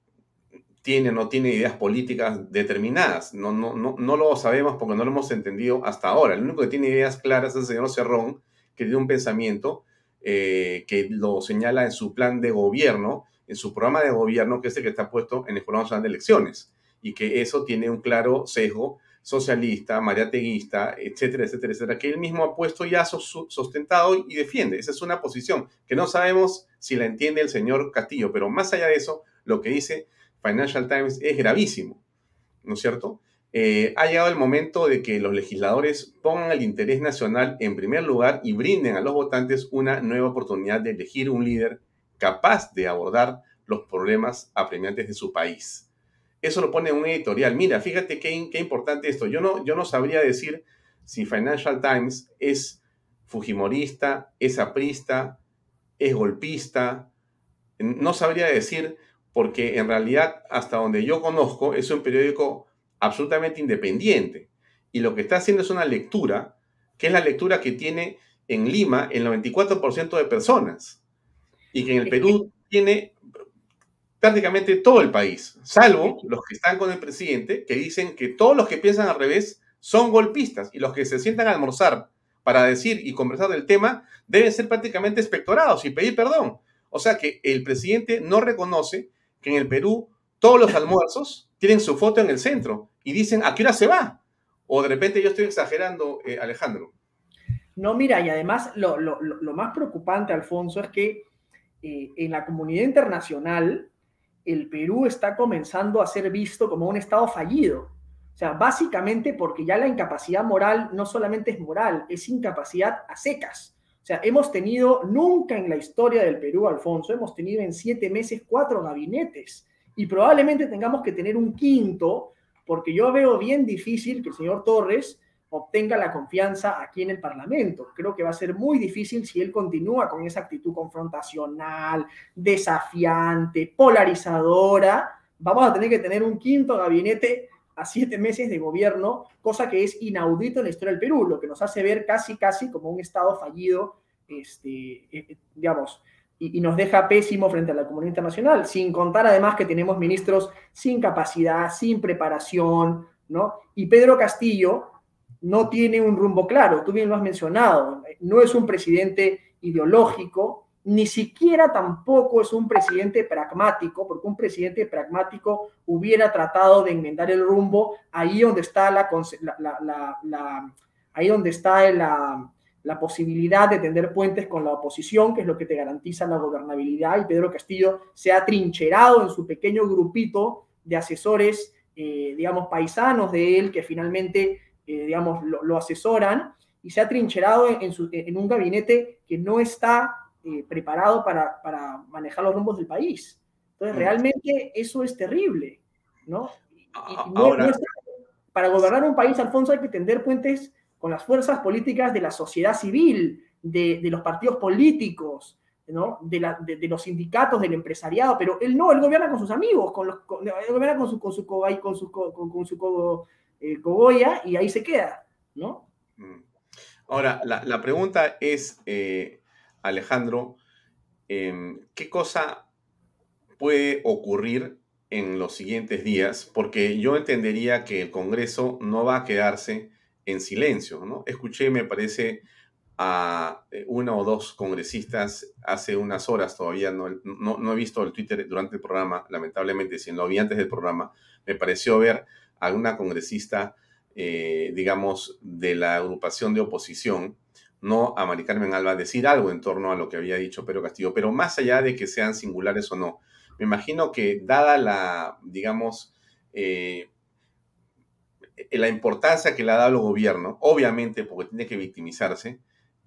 tiene o no tiene ideas políticas determinadas. No, no, no, no lo sabemos porque no lo hemos entendido hasta ahora. El único que tiene ideas claras es el señor Cerrón, que tiene un pensamiento eh, que lo señala en su plan de gobierno, en su programa de gobierno, que es el que está puesto en el Programa Nacional de Elecciones, y que eso tiene un claro sesgo socialista, mariateguista, etcétera, etcétera, etcétera, que él mismo ha puesto ya sustentado y defiende. Esa es una posición que no sabemos si la entiende el señor Castillo, pero más allá de eso, lo que dice Financial Times es gravísimo, ¿no es cierto? Eh, ha llegado el momento de que los legisladores pongan el interés nacional en primer lugar y brinden a los votantes una nueva oportunidad de elegir un líder capaz de abordar los problemas apremiantes de su país eso lo pone en un editorial. Mira, fíjate qué, importante esto. Yo no, yo no sabría decir si Financial Times es fujimorista, es aprista, es golpista. No sabría decir porque en realidad, hasta donde yo conozco, es un periódico absolutamente independiente. Y lo que está haciendo es una lectura, que es la lectura que tiene en Lima el 94% de personas. Y que en el Perú tiene prácticamente todo el país, salvo los que están con el presidente, que dicen que todos los que piensan al revés son golpistas. Y los que se sientan a almorzar para decir y conversar del tema deben ser prácticamente espectorados y pedir perdón. O sea que el presidente no reconoce que en el Perú todos los almuerzos tienen su foto en el centro y dicen a qué hora se va. O de repente yo estoy exagerando, eh, Alejandro. No, mira, y además lo, más preocupante, Alfonso, es que eh, en la comunidad internacional el Perú está comenzando a ser visto como un Estado fallido. O sea, básicamente porque ya la incapacidad moral no solamente es moral, es incapacidad a secas. O sea, hemos tenido, nunca en la historia del Perú, Alfonso, hemos tenido en siete meses cuatro gabinetes y probablemente tengamos que tener un quinto, porque yo veo bien difícil que el señor Torres obtenga la confianza aquí en el Parlamento. Creo que va a ser muy difícil si él continúa con esa actitud confrontacional, desafiante, polarizadora. Vamos a tener que tener un quinto gabinete a siete meses de gobierno, cosa que es inaudito en la historia del Perú, lo que nos hace ver casi, casi como un Estado fallido, este, eh, eh, digamos, y, nos deja pésimo frente a la comunidad internacional, sin contar además que tenemos ministros sin capacidad, sin preparación, ¿no? Y Pedro Castillo no tiene un rumbo claro, tú bien lo has mencionado, no es un presidente ideológico, ni siquiera tampoco es un presidente pragmático, porque un presidente pragmático hubiera tratado de enmendar el rumbo ahí donde está la, ahí donde está la, la posibilidad de tender puentes con la oposición, que es lo que te garantiza la gobernabilidad, y Pedro Castillo se ha trincherado en su pequeño grupito de asesores, eh, digamos, paisanos de él, que finalmente, eh, digamos, lo, asesoran, y se ha trincherado en, en un gabinete que no está eh, preparado para, para, manejar los rumbos del país. Entonces, mm. realmente eso es terrible, ¿no? para gobernar un país, Alfonso, hay que tender puentes con las fuerzas políticas de la sociedad civil, de, los partidos políticos, ¿no? De, los sindicatos, del empresariado, pero él no, él gobierna con sus amigos, con los, él gobierna con su, con su, con con, con su eh, y ahí se queda, ¿no? Mm. Ahora, la, la pregunta es, eh, Alejandro, em, ¿qué cosa puede ocurrir en los siguientes días? Porque yo entendería que el Congreso no va a quedarse en silencio, ¿no? Escuché, me parece, a eh, una o dos congresistas hace unas horas, todavía no, no, he visto el Twitter durante el programa, lamentablemente, si lo vi antes del programa, me pareció ver a una congresista, eh, digamos, de la agrupación de oposición, no a Mari Carmen Alba decir algo en torno a lo que había dicho Pedro Castillo, pero más allá de que sean singulares o no, me imagino que dada la, digamos, eh, la importancia que le ha dado el gobierno, obviamente porque tiene que victimizarse,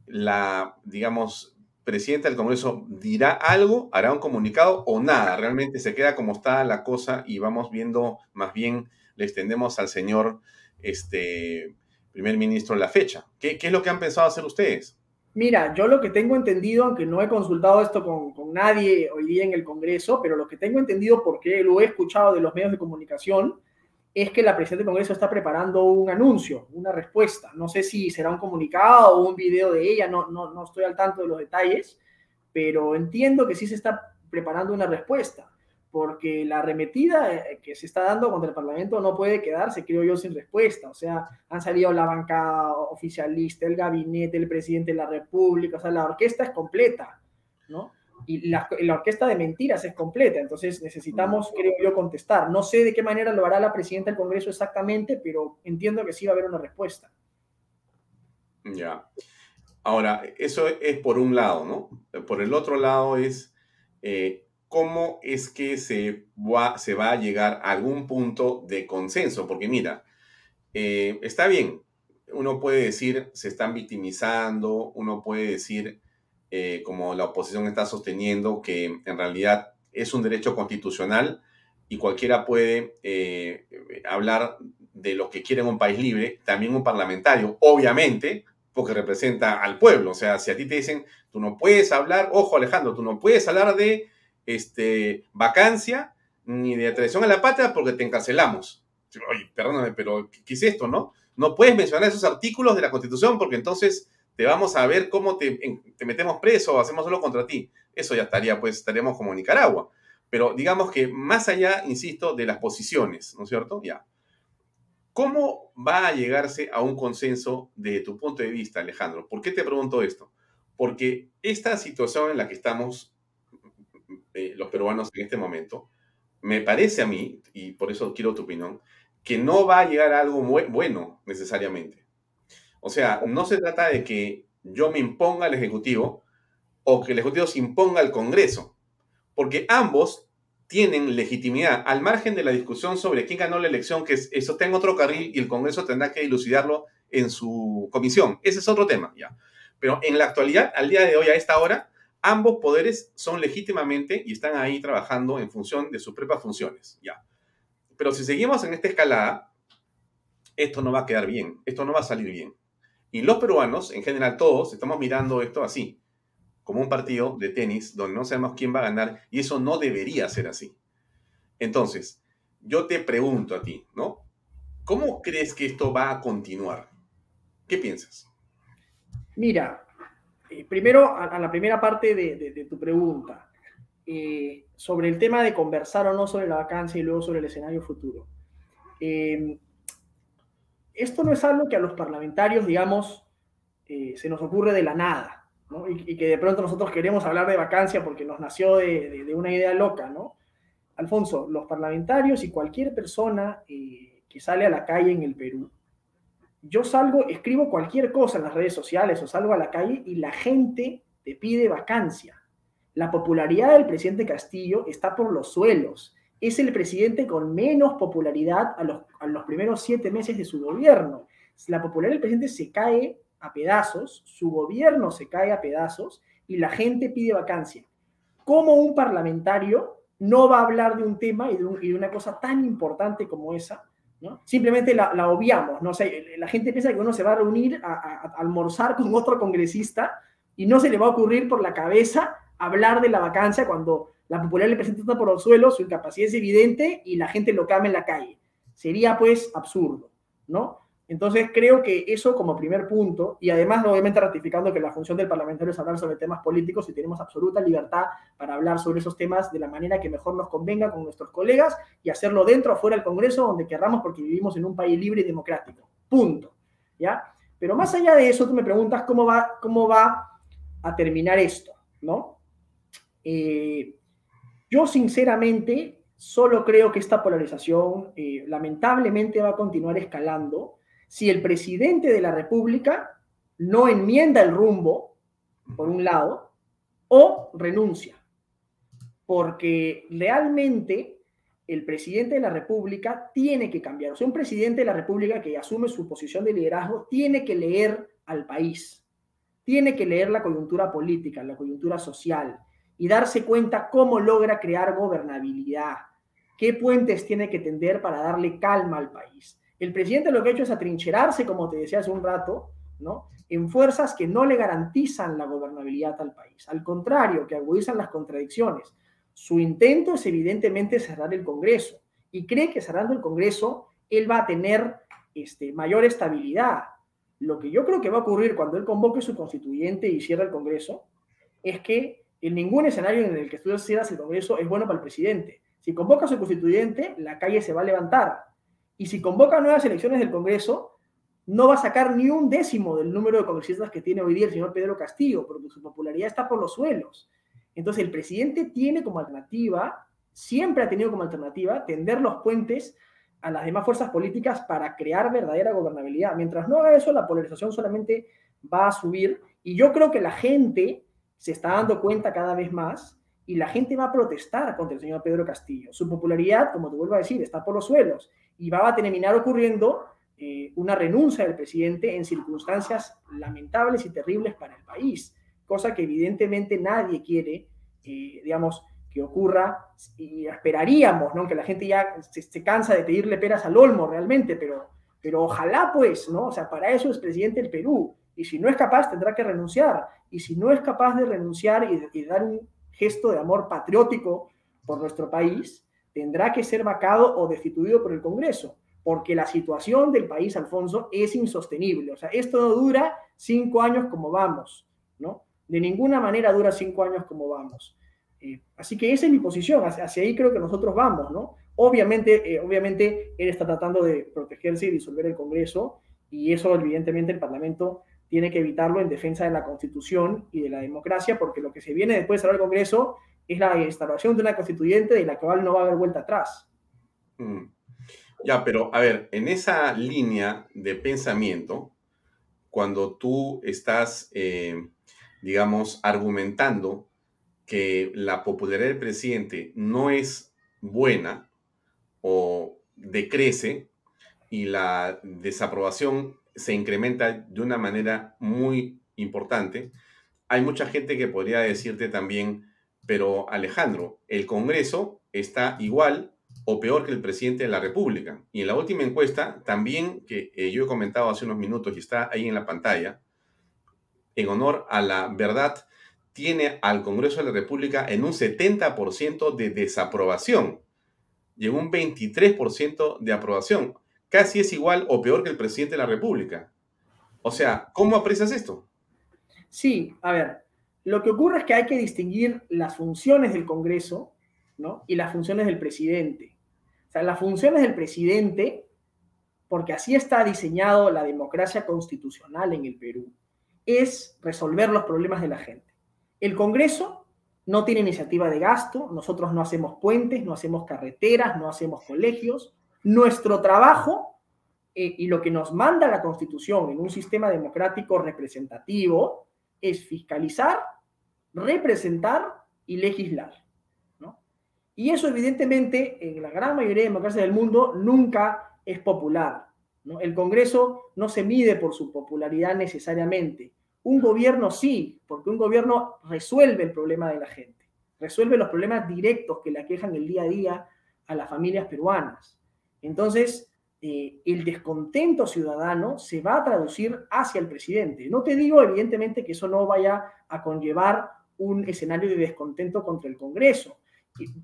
la, digamos, presidenta del Congreso dirá algo, hará un comunicado o nada, realmente se queda como está la cosa y vamos viendo, más bien le extendemos al señor este, primer ministro la fecha. ¿Qué, ¿Qué, es lo que han pensado hacer ustedes? Mira, yo lo que tengo entendido, aunque no he consultado esto con, con, nadie hoy día en el Congreso, pero lo que tengo entendido porque lo he escuchado de los medios de comunicación, es que la presidenta del Congreso está preparando un anuncio, una respuesta. No sé si será un comunicado o un video de ella, no, no, no estoy al tanto de los detalles, pero entiendo que sí se está preparando una respuesta porque la arremetida eh, que se está dando contra el Parlamento no puede quedarse, creo yo, sin respuesta. O sea, han salido la bancada oficialista, el gabinete, el presidente de la República, o sea, la orquesta es completa, ¿no? Y la, orquesta de mentiras es completa, entonces necesitamos, creo yo, contestar. No sé de qué manera lo hará la presidenta del Congreso exactamente, pero entiendo que sí va a haber una respuesta. Ya. Ahora, eso es por un lado, ¿no? Por el otro lado es... Eh, cómo es que se va, se va a llegar a algún punto de consenso, porque mira, eh, está bien, uno puede decir se están victimizando, uno puede decir, eh, como la oposición está sosteniendo, que en realidad es un derecho constitucional y cualquiera puede eh, hablar de lo que quiere un país libre, también un parlamentario, obviamente, porque representa al pueblo. O sea, si a ti te dicen, tú no puedes hablar, ojo Alejandro, tú no puedes hablar de este, vacancia ni de traición a la patria porque te encarcelamos. Oye, perdóname, pero ¿qué es esto, no? no puedes mencionar esos artículos de la Constitución porque entonces te vamos a ver cómo te, te metemos preso o hacemos solo contra ti. Eso ya estaría, pues estaríamos como Nicaragua. Pero digamos que más allá, insisto, de las posiciones, ¿no es cierto? Ya. ¿Cómo va a llegarse a un consenso de tu punto de vista, Alejandro? ¿Por qué te pregunto esto? Porque esta situación en la que estamos eh, los peruanos en este momento, me parece a mí, y por eso quiero tu opinión, que no va a llegar a algo muy bueno necesariamente. O sea, no se trata de que yo me imponga al Ejecutivo o que el Ejecutivo se imponga al Congreso, porque ambos tienen legitimidad, al margen de la discusión sobre quién ganó la elección, que eso en otro carril y el Congreso tendrá que dilucidarlo en su comisión. Ese es otro tema, ya. Pero en la actualidad, al día de hoy, a esta hora, ambos poderes son legítimamente y están ahí trabajando en función de sus propias funciones, ya. Pero si seguimos en esta escalada, esto no va a quedar bien, esto no va a salir bien. Y los peruanos, en general todos, estamos mirando esto así, como un partido de tenis donde no sabemos quién va a ganar y eso no debería ser así. Entonces, yo te pregunto a ti, ¿no? ¿Cómo crees que esto va a continuar? ¿Qué piensas? Mira, eh, primero a, la primera parte de, tu pregunta, eh, sobre el tema de conversar o no sobre la vacancia y luego sobre el escenario futuro. Eh, esto no es algo que a los parlamentarios, digamos, se nos ocurre de la nada y, que de pronto nosotros queremos hablar de vacancia porque nos nació de, una idea loca, ¿no? Alfonso, los parlamentarios y cualquier persona eh, que sale a la calle en el Perú, yo salgo, escribo cualquier cosa en las redes sociales o salgo a la calle y la gente te pide vacancia. La popularidad del presidente Castillo está por los suelos. Es el presidente con menos popularidad a los, a los primeros siete meses de su gobierno. La popularidad del presidente se cae a pedazos, su gobierno se cae a pedazos y la gente pide vacancia. ¿Cómo un parlamentario no va a hablar de un tema y de, una cosa tan importante como esa? ¿no? Simplemente la, obviamos. ¿no? la gente piensa que uno se va a reunir a, almorzar con otro congresista y no se le va a ocurrir por la cabeza hablar de la vacancia cuando la popularidad le presenta por los suelos, su incapacidad es evidente y la gente lo cama en la calle. Sería pues absurdo, ¿no? Entonces, creo que eso como primer punto, y además obviamente ratificando que la función del parlamentario es hablar sobre temas políticos y tenemos absoluta libertad para hablar sobre esos temas de la manera que mejor nos convenga con nuestros colegas y hacerlo dentro o fuera del Congreso, donde querramos, porque vivimos en un país libre y democrático. Punto. ¿Ya? Pero más allá de eso, tú me preguntas cómo va, cómo va a terminar esto, ¿no? Eh, yo sinceramente solo creo que esta polarización eh, lamentablemente va a continuar escalando si el presidente de la República no enmienda el rumbo, por un lado, o renuncia. Porque realmente el presidente de la República tiene que cambiar. O sea, un presidente de la República que asume su posición de liderazgo tiene que leer al país, tiene que leer la coyuntura política, la coyuntura social y darse cuenta cómo logra crear gobernabilidad, qué puentes tiene que tender para darle calma al país. El presidente lo que ha hecho es atrincherarse, como te decía hace un rato, ¿no? en fuerzas que no le garantizan la gobernabilidad al país. Al contrario, que agudizan las contradicciones. Su intento es evidentemente cerrar el Congreso y cree que cerrando el Congreso él va a tener este, mayor estabilidad. Lo que yo creo que va a ocurrir cuando él convoque su constituyente y cierre el Congreso es que en ningún escenario en el que tú cierras el Congreso es bueno para el presidente. Si convoca a su constituyente, la calle se va a levantar y si convoca nuevas elecciones del Congreso, no va a sacar ni un décimo del número de congresistas que tiene hoy día el señor Pedro Castillo, porque su popularidad está por los suelos. Entonces, el presidente tiene como alternativa, siempre ha tenido como alternativa, tender los puentes a las demás fuerzas políticas para crear verdadera gobernabilidad. Mientras no haga eso, la polarización solamente va a subir. Y yo creo que la gente se está dando cuenta cada vez más y la gente va a protestar contra el señor Pedro Castillo. Su popularidad, como te vuelvo a decir, está por los suelos y va a terminar ocurriendo eh, una renuncia del presidente en circunstancias lamentables y terribles para el país, cosa que evidentemente nadie quiere, eh, digamos, que ocurra y esperaríamos, ¿no? Que la gente ya se, cansa de pedirle peras al olmo realmente, pero, pero ojalá pues, ¿no? O sea, para eso es presidente del Perú. Y si no es capaz, tendrá que renunciar. Y si no es capaz de renunciar y, dar un gesto de amor patriótico por nuestro país, tendrá que ser vacado o destituido por el Congreso. porque la situación del país, Alfonso, es insostenible. O sea, esto no dura cinco años como vamos, ¿no? De ninguna manera dura cinco años como vamos. Eh, así que esa es mi posición, hacia, ahí creo que nosotros vamos, ¿no? Obviamente, eh, obviamente él está tratando de protegerse y disolver el Congreso, y eso evidentemente el Parlamento tiene que evitarlo en defensa de la Constitución y de la democracia, porque lo que se viene después de cerrar el Congreso es la instalación de una constituyente de la cual no va a haber vuelta atrás. Mm. Ya, pero a ver, en esa línea de pensamiento, cuando tú estás, eh, digamos, argumentando que la popularidad del presidente no es buena o decrece y la desaprobación se incrementa de una manera muy importante, hay mucha gente que podría decirte también, pero Alejandro, el Congreso está igual o peor que el presidente de la República. Y en la última encuesta, también que eh, yo he comentado hace unos minutos y está ahí en la pantalla, en honor a la verdad, tiene al Congreso de la República en un 70% de desaprobación y en un 23% de aprobación. Casi es igual o peor que el presidente de la República. O sea, ¿cómo aprecias esto? Sí, a ver, lo que ocurre es que hay que distinguir las funciones del Congreso y las funciones del presidente. O sea, las funciones del presidente, porque así está diseñado la democracia constitucional en el Perú, es resolver los problemas de la gente. El Congreso no tiene iniciativa de gasto, nosotros no hacemos puentes, no hacemos carreteras, no hacemos colegios. Nuestro trabajo eh, y lo que nos manda la Constitución en un sistema democrático representativo es fiscalizar, representar y legislar. Y eso evidentemente en la gran mayoría de democracias del mundo nunca es popular. ¿no? El Congreso no se mide por su popularidad necesariamente. Un gobierno sí, porque un gobierno resuelve el problema de la gente, resuelve los problemas directos que le aquejan el día a día a las familias peruanas. Entonces, eh, el descontento ciudadano se va a traducir hacia el presidente. No te digo, evidentemente, que eso no vaya a conllevar un escenario de descontento contra el Congreso,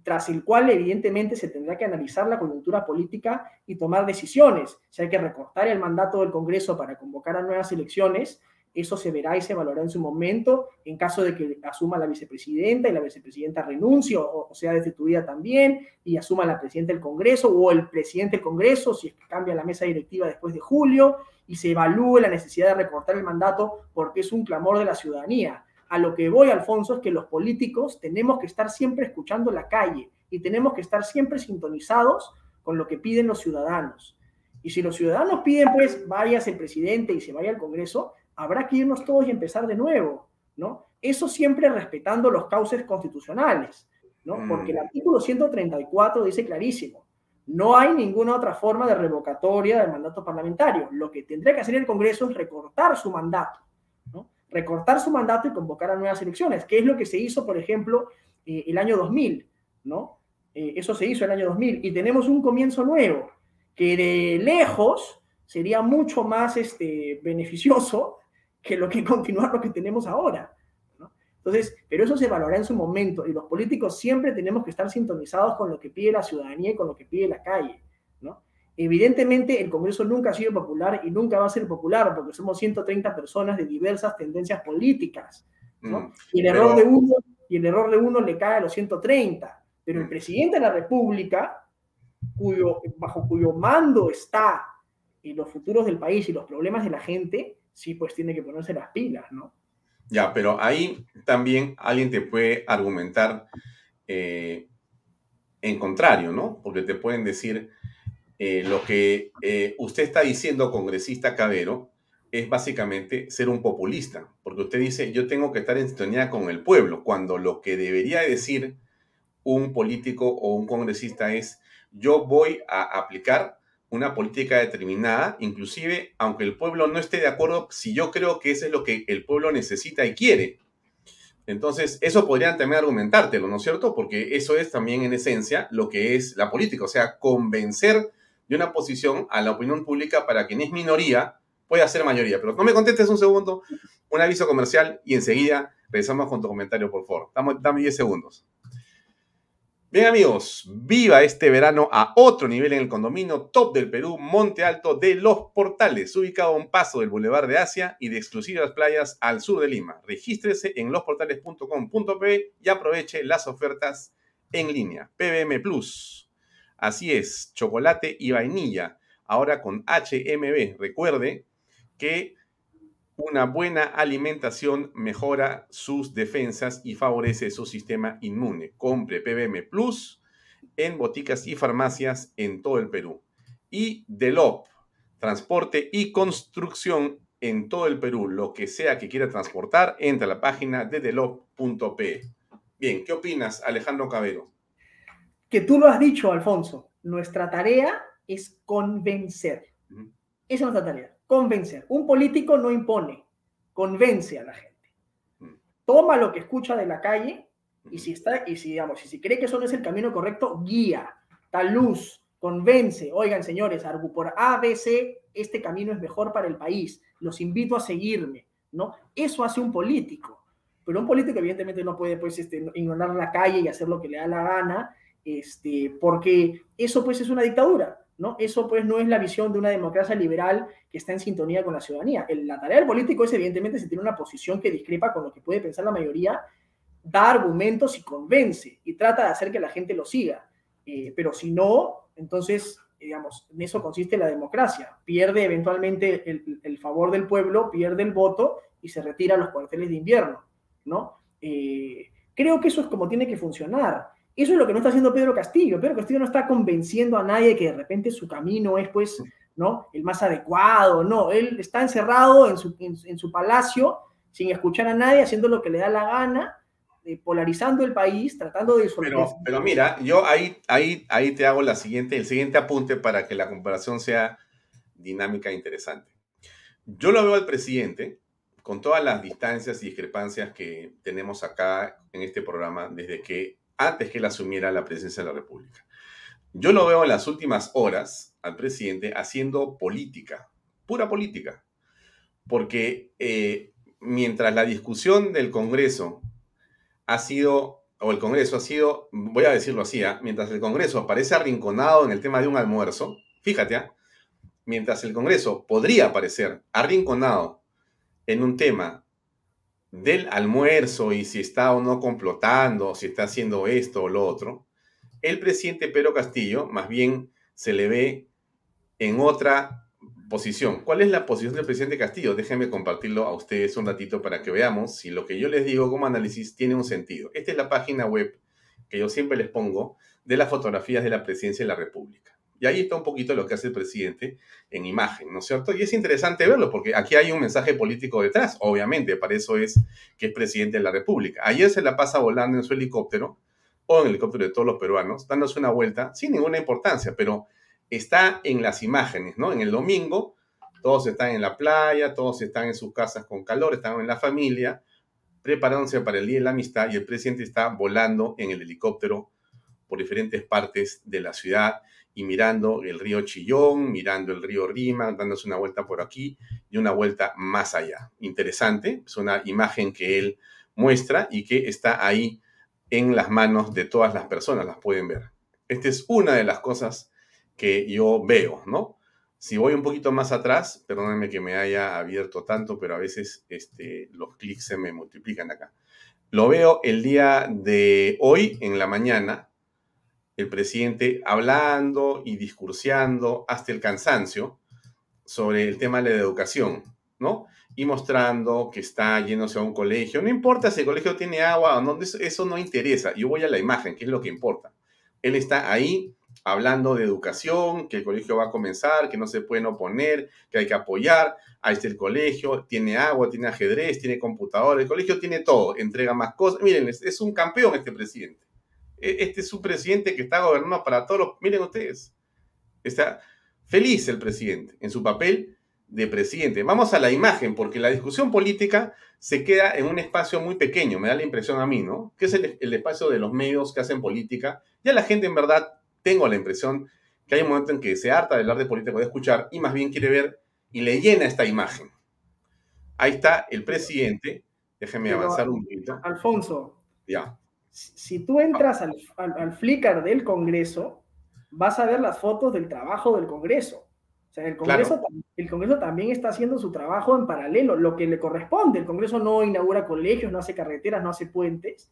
tras el cual evidentemente se tendrá que analizar la coyuntura política y tomar decisiones. Si hay que recortar el mandato del Congreso para convocar a nuevas elecciones, eso se verá y se valorará en su momento, en caso de que asuma la vicepresidenta y la vicepresidenta renuncie o, sea destituida también y asuma la presidenta del Congreso o el presidente del Congreso si es que cambia la mesa directiva después de julio y se evalúe la necesidad de recortar el mandato porque es un clamor de la ciudadanía. A lo que voy, Alfonso, es que los políticos tenemos que estar siempre escuchando la calle y tenemos que estar siempre sintonizados con lo que piden los ciudadanos. Y si los ciudadanos piden, pues, vayas el presidente y se vaya al Congreso, habrá que irnos todos y empezar de nuevo, ¿no? Eso siempre respetando los cauces constitucionales, ¿no? Mm. Porque el artículo 134 dice clarísimo, no hay ninguna otra forma de revocatoria del mandato parlamentario. Lo que tendría que hacer el Congreso es recortar su mandato recortar su mandato y convocar a nuevas elecciones, que es lo que se hizo, por ejemplo, eh, el año 2000, ¿no? Eh, eso se hizo el año 2000 y tenemos un comienzo nuevo, que de lejos sería mucho más este, beneficioso que lo que (laughs) continuar lo que tenemos ahora. ¿no? Entonces, pero eso se valora en su momento y los políticos siempre tenemos que estar sintonizados con lo que pide la ciudadanía y con lo que pide la calle. ¿no? Evidentemente, el Congreso nunca ha sido popular y nunca va a ser popular porque somos 130 personas de diversas tendencias políticas. Mm, y, el error de uno, y el error de uno le cae a los 130. Pero el mm. presidente de la República, cuyo, bajo cuyo mando está en los futuros del país y los problemas de la gente, sí, pues tiene que ponerse las pilas, ¿no? Ya, pero ahí también alguien te puede argumentar eh, en contrario, ¿no? Porque te pueden decir, eh, lo que eh, usted está diciendo, congresista Cabero, es básicamente ser un populista, porque usted dice, yo tengo que estar en sintonía con el pueblo, cuando lo que debería decir un político o un congresista es, yo voy a aplicar una política determinada, inclusive aunque el pueblo no esté de acuerdo, si yo creo que eso es lo que el pueblo necesita y quiere. Entonces, eso podrían también argumentártelo, ¿no es cierto? Porque eso es también en esencia lo que es la política, o sea, convencer de una posición a la opinión pública para quien es minoría pueda ser mayoría. Pero no me contestes un segundo, un aviso comercial y enseguida regresamos con tu comentario, por favor. Dame, 10 segundos. Bien amigos, viva este verano a otro nivel en el condominio top del Perú, Monte Alto de Los Portales, ubicado a un paso del Boulevard de Asia y de exclusivas playas al sur de Lima. Regístrese en losportales.com.p y aproveche las ofertas en línea. PBM Plus. Así es, chocolate y vainilla, ahora con HMB. Recuerde que una buena alimentación mejora sus defensas y favorece su sistema inmune. Compre PBM Plus en boticas y farmacias en todo el Perú. Y Delop, transporte y construcción en todo el Perú. Lo que sea que quiera transportar, entra a la página de delop.pe. Bien, ¿qué opinas, Alejandro Cabero? Que tú lo has dicho, Alfonso. Nuestra tarea es convencer. Esa es nuestra tarea convencer. Un político no impone, convence a la gente. Mm. Toma lo que escucha de la calle y si está, y si digamos, y si cree que eso no es el camino correcto, guía, da luz, convence. Oigan, señores, por ABC, este camino es mejor para el país. Los invito a seguirme, ¿no? Eso hace un político. Pero un político, evidentemente, no puede pues, este, ignorar la calle y hacer lo que le da la gana, este, porque eso pues es una dictadura. ¿No? Eso pues no es la visión de una democracia liberal que está en sintonía con la ciudadanía. la tarea del político es evidentemente si tiene una posición que discrepa con lo que puede pensar la mayoría, da argumentos y convence y trata de hacer que la gente lo siga. Eh, pero si no, entonces, digamos, en eso consiste la democracia. Pierde eventualmente el, favor del pueblo, pierde el voto y se retira a los cuarteles de invierno, ¿no? Eh, creo que eso es como tiene que funcionar. Eso es lo que no está haciendo Pedro Castillo. Pedro Castillo no está convenciendo a nadie que de repente su camino es, pues, ¿no? El más adecuado. No, él está encerrado en su, en, su palacio, sin escuchar a nadie, haciendo lo que le da la gana, eh, polarizando el país, tratando de Pero, pero mira, yo ahí, ahí, ahí te hago la siguiente, el siguiente apunte para que la comparación sea dinámica e interesante. Yo lo veo al presidente con todas las distancias y discrepancias que tenemos acá en este programa desde que antes que él asumiera la presidencia de la República. Yo lo veo en las últimas horas al presidente haciendo política, pura política, porque eh, mientras la discusión del Congreso ha sido, o el Congreso ha sido, voy a decirlo así, ¿ah? mientras el Congreso parece arrinconado en el tema de un almuerzo, fíjate, ¿ah? mientras el Congreso podría parecer arrinconado en un tema del almuerzo y si está o no complotando, si está haciendo esto o lo otro, el presidente Pedro Castillo más bien se le ve en otra posición. ¿Cuál es la posición del presidente Castillo? Déjenme compartirlo a ustedes un ratito para que veamos si lo que yo les digo como análisis tiene un sentido. Esta es la página web que yo siempre les pongo de las fotografías de la presidencia de la República. Y ahí está un poquito lo que hace el presidente en imagen, ¿no es cierto? Y es interesante verlo porque aquí hay un mensaje político detrás, obviamente, para eso es que es presidente de la República. Ayer se la pasa volando en su helicóptero o en el helicóptero de todos los peruanos, dándose una vuelta sin ninguna importancia, pero está en las imágenes, ¿no? En el domingo todos están en la playa, todos están en sus casas con calor, están en la familia, preparándose para el Día de la Amistad y el presidente está volando en el helicóptero por diferentes partes de la ciudad y mirando el río Chillón, mirando el río Rima, dándose una vuelta por aquí y una vuelta más allá. Interesante, es una imagen que él muestra y que está ahí en las manos de todas las personas, las pueden ver. Esta es una de las cosas que yo veo, ¿no? Si voy un poquito más atrás, perdónenme que me haya abierto tanto, pero a veces este, los clics se me multiplican acá. Lo veo el día de hoy, en la mañana, el presidente hablando y discurseando hasta el cansancio sobre el tema de la educación, ¿no? Y mostrando que está yéndose a un colegio. No importa si el colegio tiene agua o no, eso no interesa. Yo voy a la imagen, que es lo que importa. Él está ahí hablando de educación, que el colegio va a comenzar, que no se pueden oponer, que hay que apoyar. Ahí está el colegio, tiene agua, tiene ajedrez, tiene computador. El colegio tiene todo, entrega más cosas. Miren, es un campeón este presidente. E, este es un presidente que está gobernando para todos los... Miren ustedes, está feliz el presidente en su papel de presidente. Vamos a la imagen, porque la discusión política se queda en un espacio muy pequeño, me da la impresión a mí, ¿no? Que es el, espacio de los medios que hacen política. Ya la gente en verdad, tengo la impresión que hay un momento en que se harta de hablar de política, de escuchar, y más bien quiere ver y le llena esta imagen. Ahí está el presidente. Déjenme avanzar un poquito. Alfonso. Ya. Si tú entras al, al, Flickr del Congreso, vas a ver las fotos del trabajo del Congreso. O sea, el Congreso, el Congreso también está haciendo su trabajo en paralelo, lo que le corresponde. El Congreso no inaugura colegios, no hace carreteras, no hace puentes.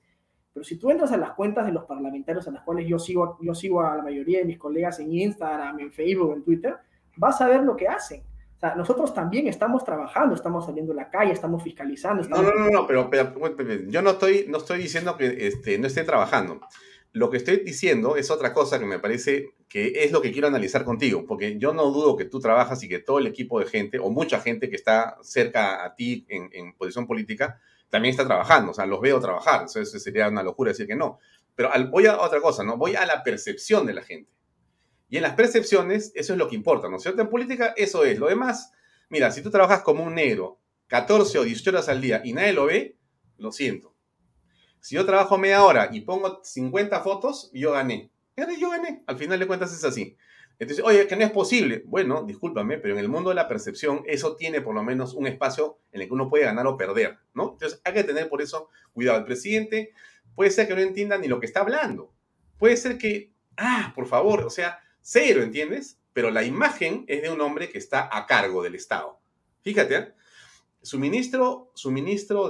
Pero si tú entras a las cuentas de los parlamentarios a las cuales yo sigo, yo sigo a la mayoría de mis colegas en Instagram, en Facebook, en Twitter, vas a ver lo que hacen. Sea, nosotros también estamos trabajando, estamos saliendo a la calle, estamos fiscalizando. No, no, no, no, pero, yo no estoy, no estoy diciendo que este, no esté trabajando. Lo que estoy diciendo es otra cosa que me parece que es lo que quiero analizar contigo, porque yo no dudo que tú trabajas y que todo el equipo de gente, o mucha gente que está cerca a ti en, en posición política, también está trabajando, o sea, los veo trabajar, eso, sería una locura decir que no. Pero voy a otra cosa, ¿no? Voy a la percepción de la gente. Y en las percepciones, eso es lo que importa, ¿no es cierto? En política, eso es. Lo demás, mira, si tú trabajas como un negro 14 o 18 horas al día y nadie lo ve, lo siento. Si yo trabajo media hora y pongo 50 fotos, yo gané. Yo gané. Al final de cuentas es así. Entonces, oye, que no es posible. Bueno, discúlpame, pero en el mundo de la percepción eso tiene por lo menos un espacio en el que uno puede ganar o perder, ¿no? Entonces hay que tener por eso cuidado. El presidente puede ser que no entienda ni lo que está hablando. Puede ser que, ah, por favor, o sea, cero, ¿entiendes? Pero la imagen es de un hombre que está a cargo del Estado. Fíjate, ¿eh? su, ministro, su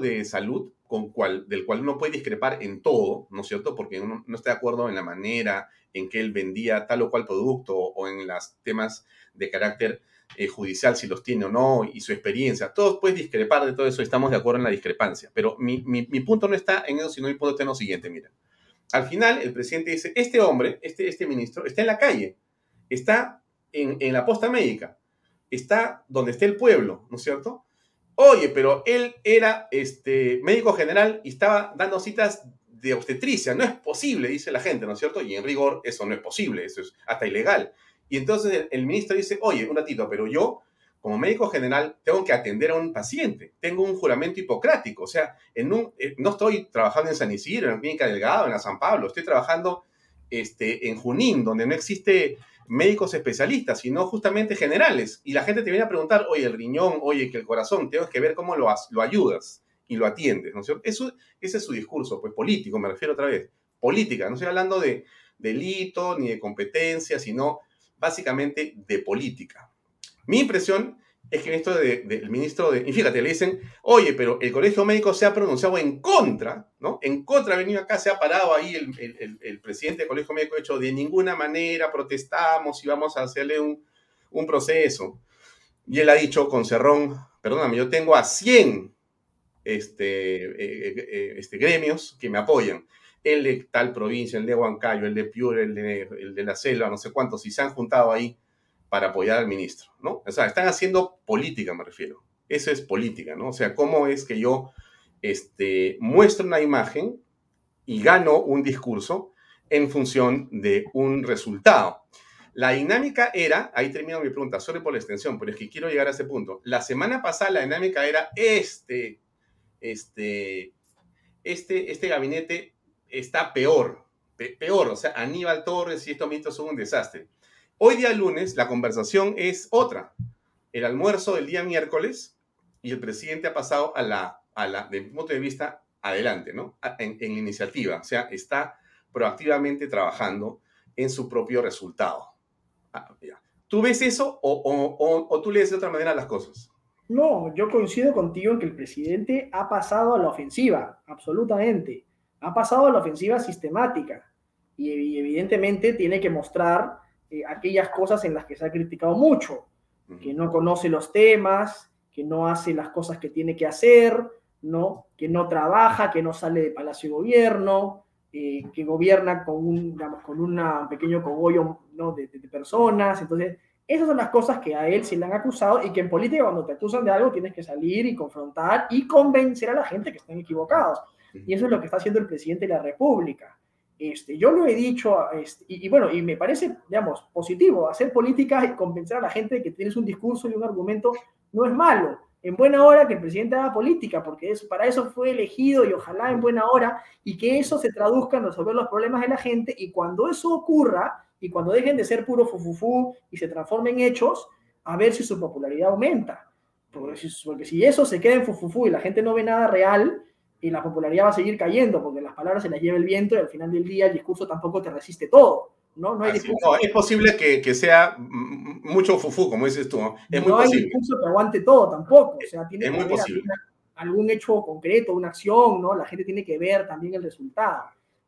de Salud, con cual, del cual uno puede discrepar en todo, ¿no es cierto? Porque uno no está de acuerdo en la manera, en que él vendía tal o cual producto o en los temas de carácter eh, judicial, si los tiene o no, y su experiencia. Todos puedes discrepar de todo eso, estamos de acuerdo en la discrepancia. Pero mi, punto no está en eso, sino mi punto está en lo siguiente, mira. Al final, el presidente dice, este hombre, este, este ministro, está en la calle, está en, en la posta médica, está donde está el pueblo, ¿no es cierto? Oye, pero él era este, médico general y estaba dando citas de obstetricia. No es posible, dice la gente, ¿no es cierto? Y en rigor eso no es posible, eso es hasta ilegal. Y entonces el, ministro dice, oye, un ratito, pero yo como médico general tengo que atender a un paciente, tengo un juramento hipocrático, o sea, en un, eh, no estoy trabajando en San Isidro, en la Clínica Delgado, en la San Pablo, estoy trabajando este, en Junín, donde no existe médicos especialistas, sino justamente generales. Y la gente te viene a preguntar, oye, el riñón, oye, que el corazón, tengo que ver cómo lo, lo ayudas y lo atiendes, ¿no es cierto? Eso, ese es su discurso, pues político, me refiero otra vez. Política, no estoy hablando de delito ni de competencia, sino básicamente de política. Mi impresión es que esto del ministro de... Y fíjate, le dicen, oye, pero el colegio médico se ha pronunciado en contra, ¿no? En contra, ha venido acá, se ha parado ahí el, el, presidente del colegio médico, ha hecho, de ninguna manera protestamos y vamos a hacerle un, proceso. Y él ha dicho con cerrón, perdóname, yo tengo a 100 este, eh, eh, este, gremios que me apoyan. El de tal provincia, el de Huancayo, el de Piura, el de, el de la selva, no sé cuántos, y se han juntado ahí para apoyar al ministro, ¿no? O sea, están haciendo política, me refiero. Eso es política, ¿no? O sea, cómo es que yo este, muestro una imagen y gano un discurso en función de un resultado. La dinámica era, ahí termino mi pregunta, sorry por la extensión, pero es que quiero llegar a ese punto. La semana pasada la dinámica era este este, este, este gabinete está peor, peor, o sea, Aníbal Torres y estos ministros son un desastre. Hoy día lunes la conversación es otra. El almuerzo del día miércoles y el presidente ha pasado a la, a la punto de vista, adelante, ¿no? En, en iniciativa, o sea, está proactivamente trabajando en su propio resultado. Ah, ¿Tú ves eso o, tú lees de otra manera las cosas? No, yo coincido contigo en que el presidente ha pasado a la ofensiva, absolutamente. Ha pasado a la ofensiva sistemática y evidentemente tiene que mostrar eh, aquellas cosas en las que se ha criticado mucho, que no conoce los temas, que no hace las cosas que tiene que hacer, ¿no? que no trabaja, que no sale de Palacio de Gobierno, eh, que gobierna con un, con un pequeño cogollo ¿no? de, de personas. Entonces, esas son las cosas que a él se le han acusado y que en política cuando te acusan de algo tienes que salir y confrontar y convencer a la gente que están equivocados. Y eso es lo que está haciendo el presidente de la República. Este, yo lo he dicho, este, y, bueno, y me parece, digamos, positivo, hacer política y convencer a la gente de que tienes un discurso y un argumento no es malo. En buena hora que el presidente haga política, porque es, para eso fue elegido y ojalá en buena hora, y que eso se traduzca en resolver los problemas de la gente, y cuando eso ocurra, y cuando dejen de ser puro fufufú y se transformen en hechos, a ver si su popularidad aumenta. Porque si, porque si eso se queda en fufufú y la gente no ve nada real, y la popularidad va a seguir cayendo porque las palabras se las lleva el viento y al final del día el discurso tampoco te resiste todo. ¿no? No, hay discurso, es posible que, que, sea mucho fufú, como dices tú. Es muy no hay discurso que aguante todo tampoco. O sea, tiene es muy posible. algún hecho concreto, una acción, ¿no? La gente tiene que ver también el resultado.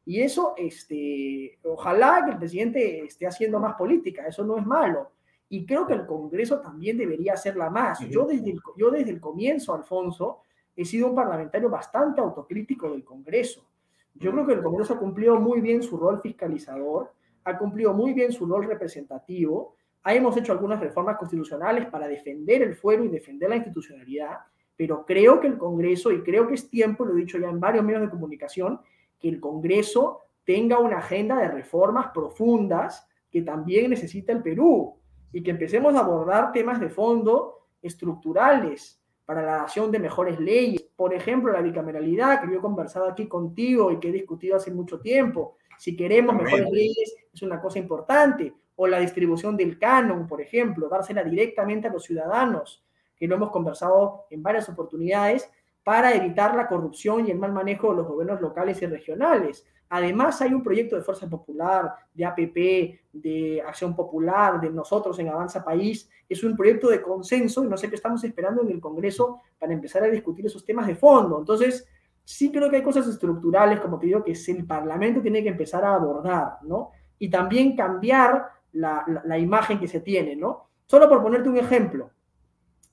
Y eso, este, ojalá que el presidente esté haciendo más política, eso no es malo. Y creo que el Congreso también debería hacerla más. yo, desde el, yo desde el comienzo, Alfonso, he sido un parlamentario bastante autocrítico del Congreso. Yo creo que el Congreso ha cumplido muy bien su rol fiscalizador, ha cumplido muy bien su rol representativo, hemos hecho algunas reformas constitucionales para defender el fuero y defender la institucionalidad, pero creo que el Congreso, y creo que es tiempo, lo he dicho ya en varios medios de comunicación, que el Congreso tenga una agenda de reformas profundas que también necesita el Perú y que empecemos a abordar temas de fondo estructurales para la adopción de mejores leyes. Por ejemplo, la bicameralidad, que yo he conversado aquí contigo y que he discutido hace mucho tiempo. Si queremos mejores leyes, es una cosa importante. O la distribución del canon, por ejemplo, dársela directamente a los ciudadanos, que lo hemos conversado en varias oportunidades, para evitar la corrupción y el mal manejo de los gobiernos locales y regionales. Además, hay un proyecto de Fuerza Popular, de APP, de Acción Popular, de nosotros en Avanza País. Es un proyecto de consenso y no sé qué estamos esperando en el Congreso para empezar a discutir esos temas de fondo. Entonces, sí creo que hay cosas estructurales, como te digo, que el Parlamento tiene que empezar a abordar, ¿no? Y también cambiar la, imagen que se tiene, ¿no? Solo por ponerte un ejemplo,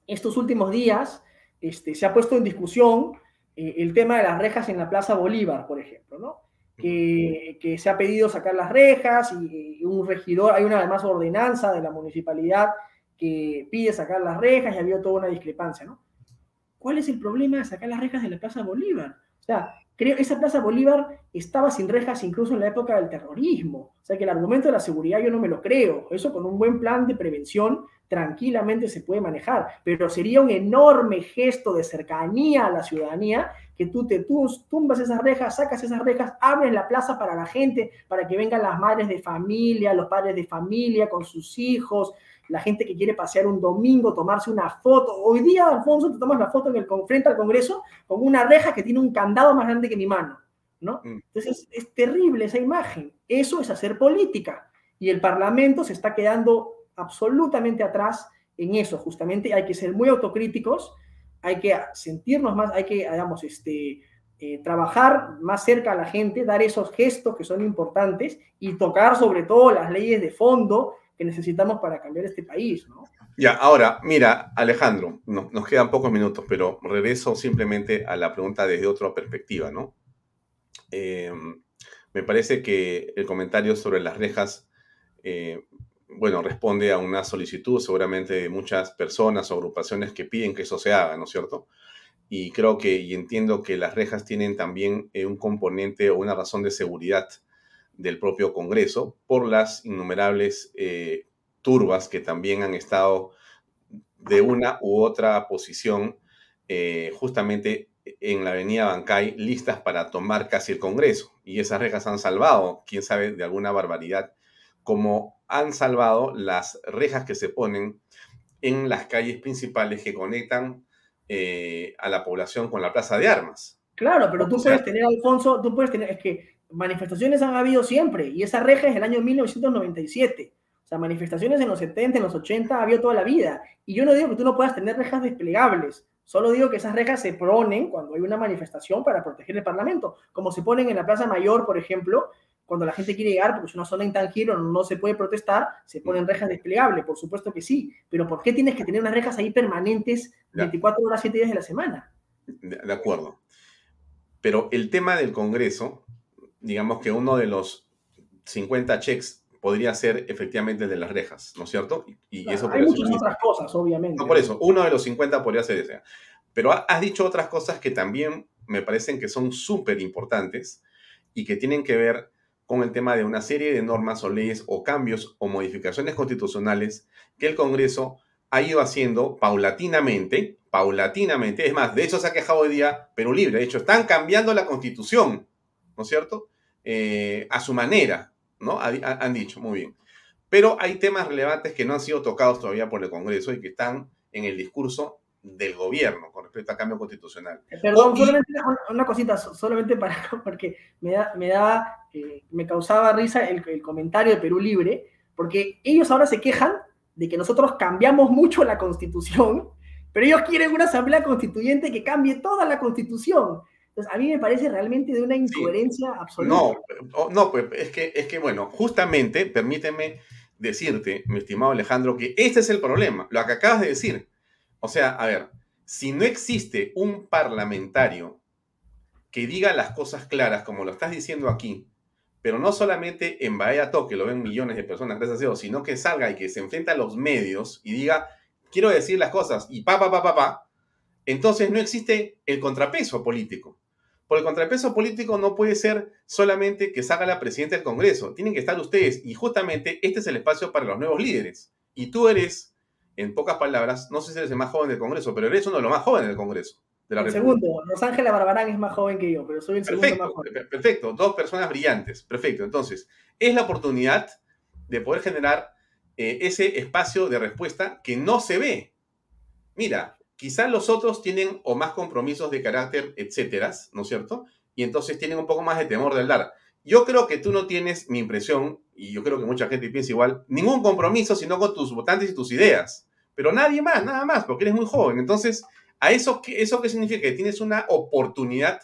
estos últimos días este, se ha puesto en discusión eh, el tema de las rejas en la Plaza Bolívar, por ejemplo, ¿no? Que, se ha pedido sacar las rejas y, un regidor, hay una además ordenanza de la municipalidad que pide sacar las rejas y ha habido toda una discrepancia, ¿no? ¿Cuál es el problema de sacar las rejas de la Plaza Bolívar? O sea, creo que esa Plaza Bolívar estaba sin rejas incluso en la época del terrorismo. O sea, que el argumento de la seguridad yo no me lo creo. Eso con un buen plan de prevención tranquilamente se puede manejar, pero sería un enorme gesto de cercanía a la ciudadanía que tú te tumbas esas rejas, sacas esas rejas, abres la plaza para la gente, para que vengan las madres de familia, los padres de familia con sus hijos, la gente que quiere pasear un domingo, tomarse una foto. Hoy día, Alfonso, te tomas la foto en el, frente al Congreso con una reja que tiene un candado más grande que mi mano, ¿no? Mm. Entonces es, terrible esa imagen. Eso es hacer política. Y el Parlamento se está quedando absolutamente atrás en eso, justamente. Hay que ser muy autocríticos, hay que sentirnos más, hay que, digamos, este, eh, trabajar más cerca a la gente, dar esos gestos que son importantes y tocar sobre todo las leyes de fondo que necesitamos para cambiar este país, ¿no? Ya, ahora, mira, Alejandro, nos quedan pocos minutos, pero regreso simplemente a la pregunta desde otra perspectiva, ¿no? Em, me parece que el comentario sobre las rejas, eh, bueno, responde a una solicitud seguramente de muchas personas o agrupaciones que piden que eso se haga, ¿no es cierto? Y creo que, y entiendo que las rejas tienen también eh, un componente o una razón de seguridad del propio Congreso por las innumerables eh, turbas que también han estado de una u otra posición eh, justamente en la avenida Bancay listas para tomar casi el Congreso. Y esas rejas han salvado, quién sabe, de alguna barbaridad, como han salvado las rejas que se ponen en las calles principales que conectan eh, a la población con la plaza de armas. Claro, pero tú puedes tener, Alfonso, tú puedes tener, es que manifestaciones han habido siempre, y esa reja es el año 1997. O sea, manifestaciones en los 70, en los 80, ha habido toda la vida. Y yo no digo que tú no puedas tener rejas desplegables, solo digo que esas rejas se ponen cuando hay una manifestación para proteger el Parlamento, como se ponen en la Plaza Mayor, por ejemplo, cuando la gente quiere llegar, porque es una zona intangible, no se puede protestar, se ponen rejas desplegables, por supuesto que sí, pero ¿por qué tienes que tener unas rejas ahí permanentes 24 horas, 7 días de la semana? de acuerdo. Pero el tema del Congreso digamos que uno de los 50 checks podría ser efectivamente el de las rejas, ¿no es cierto? Y, eso hay muchas otras cosas, obviamente. No, por eso, uno de los 50 podría ser ese. Pero has dicho otras cosas que también me parecen que son súper importantes y que tienen que ver con el tema de una serie de normas o leyes o cambios o modificaciones constitucionales que el Congreso ha ido haciendo paulatinamente, paulatinamente. Es más, de hecho se ha quejado hoy día Perú Libre. De hecho, están cambiando la constitución, ¿no es cierto? Eh, a su manera, ¿no? han dicho, muy bien. Pero hay temas relevantes que no han sido tocados todavía por el Congreso y que están en el discurso del gobierno con respecto al cambio constitucional. Eh, perdón, solamente una, cosita, solamente para, (laughs) porque me da, me da, eh, me causaba risa el, el comentario de Perú Libre, porque ellos ahora se quejan de que nosotros cambiamos mucho la constitución, pero ellos quieren una asamblea constituyente que cambie toda la constitución. Entonces, a mí me parece realmente de una incoherencia absoluta. No, no, pues es que, es que, bueno, justamente, permíteme decirte, mi estimado Alejandro, que este es el problema, lo que acabas de decir. O sea, a ver, si no existe un parlamentario que diga las cosas claras, como lo estás diciendo aquí, pero no solamente en Bahía Toque, lo ven millones de personas, gracias a Dios, sino que salga y que se enfrenta a los medios y diga, quiero decir las cosas, y pa, pa, pa, pa, pa, entonces no existe el contrapeso político. Por el contrapeso político no puede ser solamente que salga la presidenta del Congreso, tienen que estar ustedes, y justamente este es el espacio para los nuevos líderes. Y tú eres, en pocas palabras, no sé si eres el más joven del Congreso, pero eres uno de los más jóvenes del Congreso. De el segundo, Rosángela Barbarán es más joven que yo, pero soy el segundo más joven. Perfecto, dos personas brillantes, perfecto. Entonces, es la oportunidad de poder generar eh, ese espacio de respuesta que no se ve. Mira, Quizás los otros tienen o más compromisos de carácter, etcétera, ¿no es cierto? Y entonces tienen un poco más de temor del dar. Yo creo que tú no tienes, mi impresión, y yo creo que mucha gente piensa igual, ningún compromiso sino con tus votantes y tus ideas. Pero nadie más, nada más, porque eres muy joven. Entonces, ¿a eso, ¿eso qué significa? Que tienes una oportunidad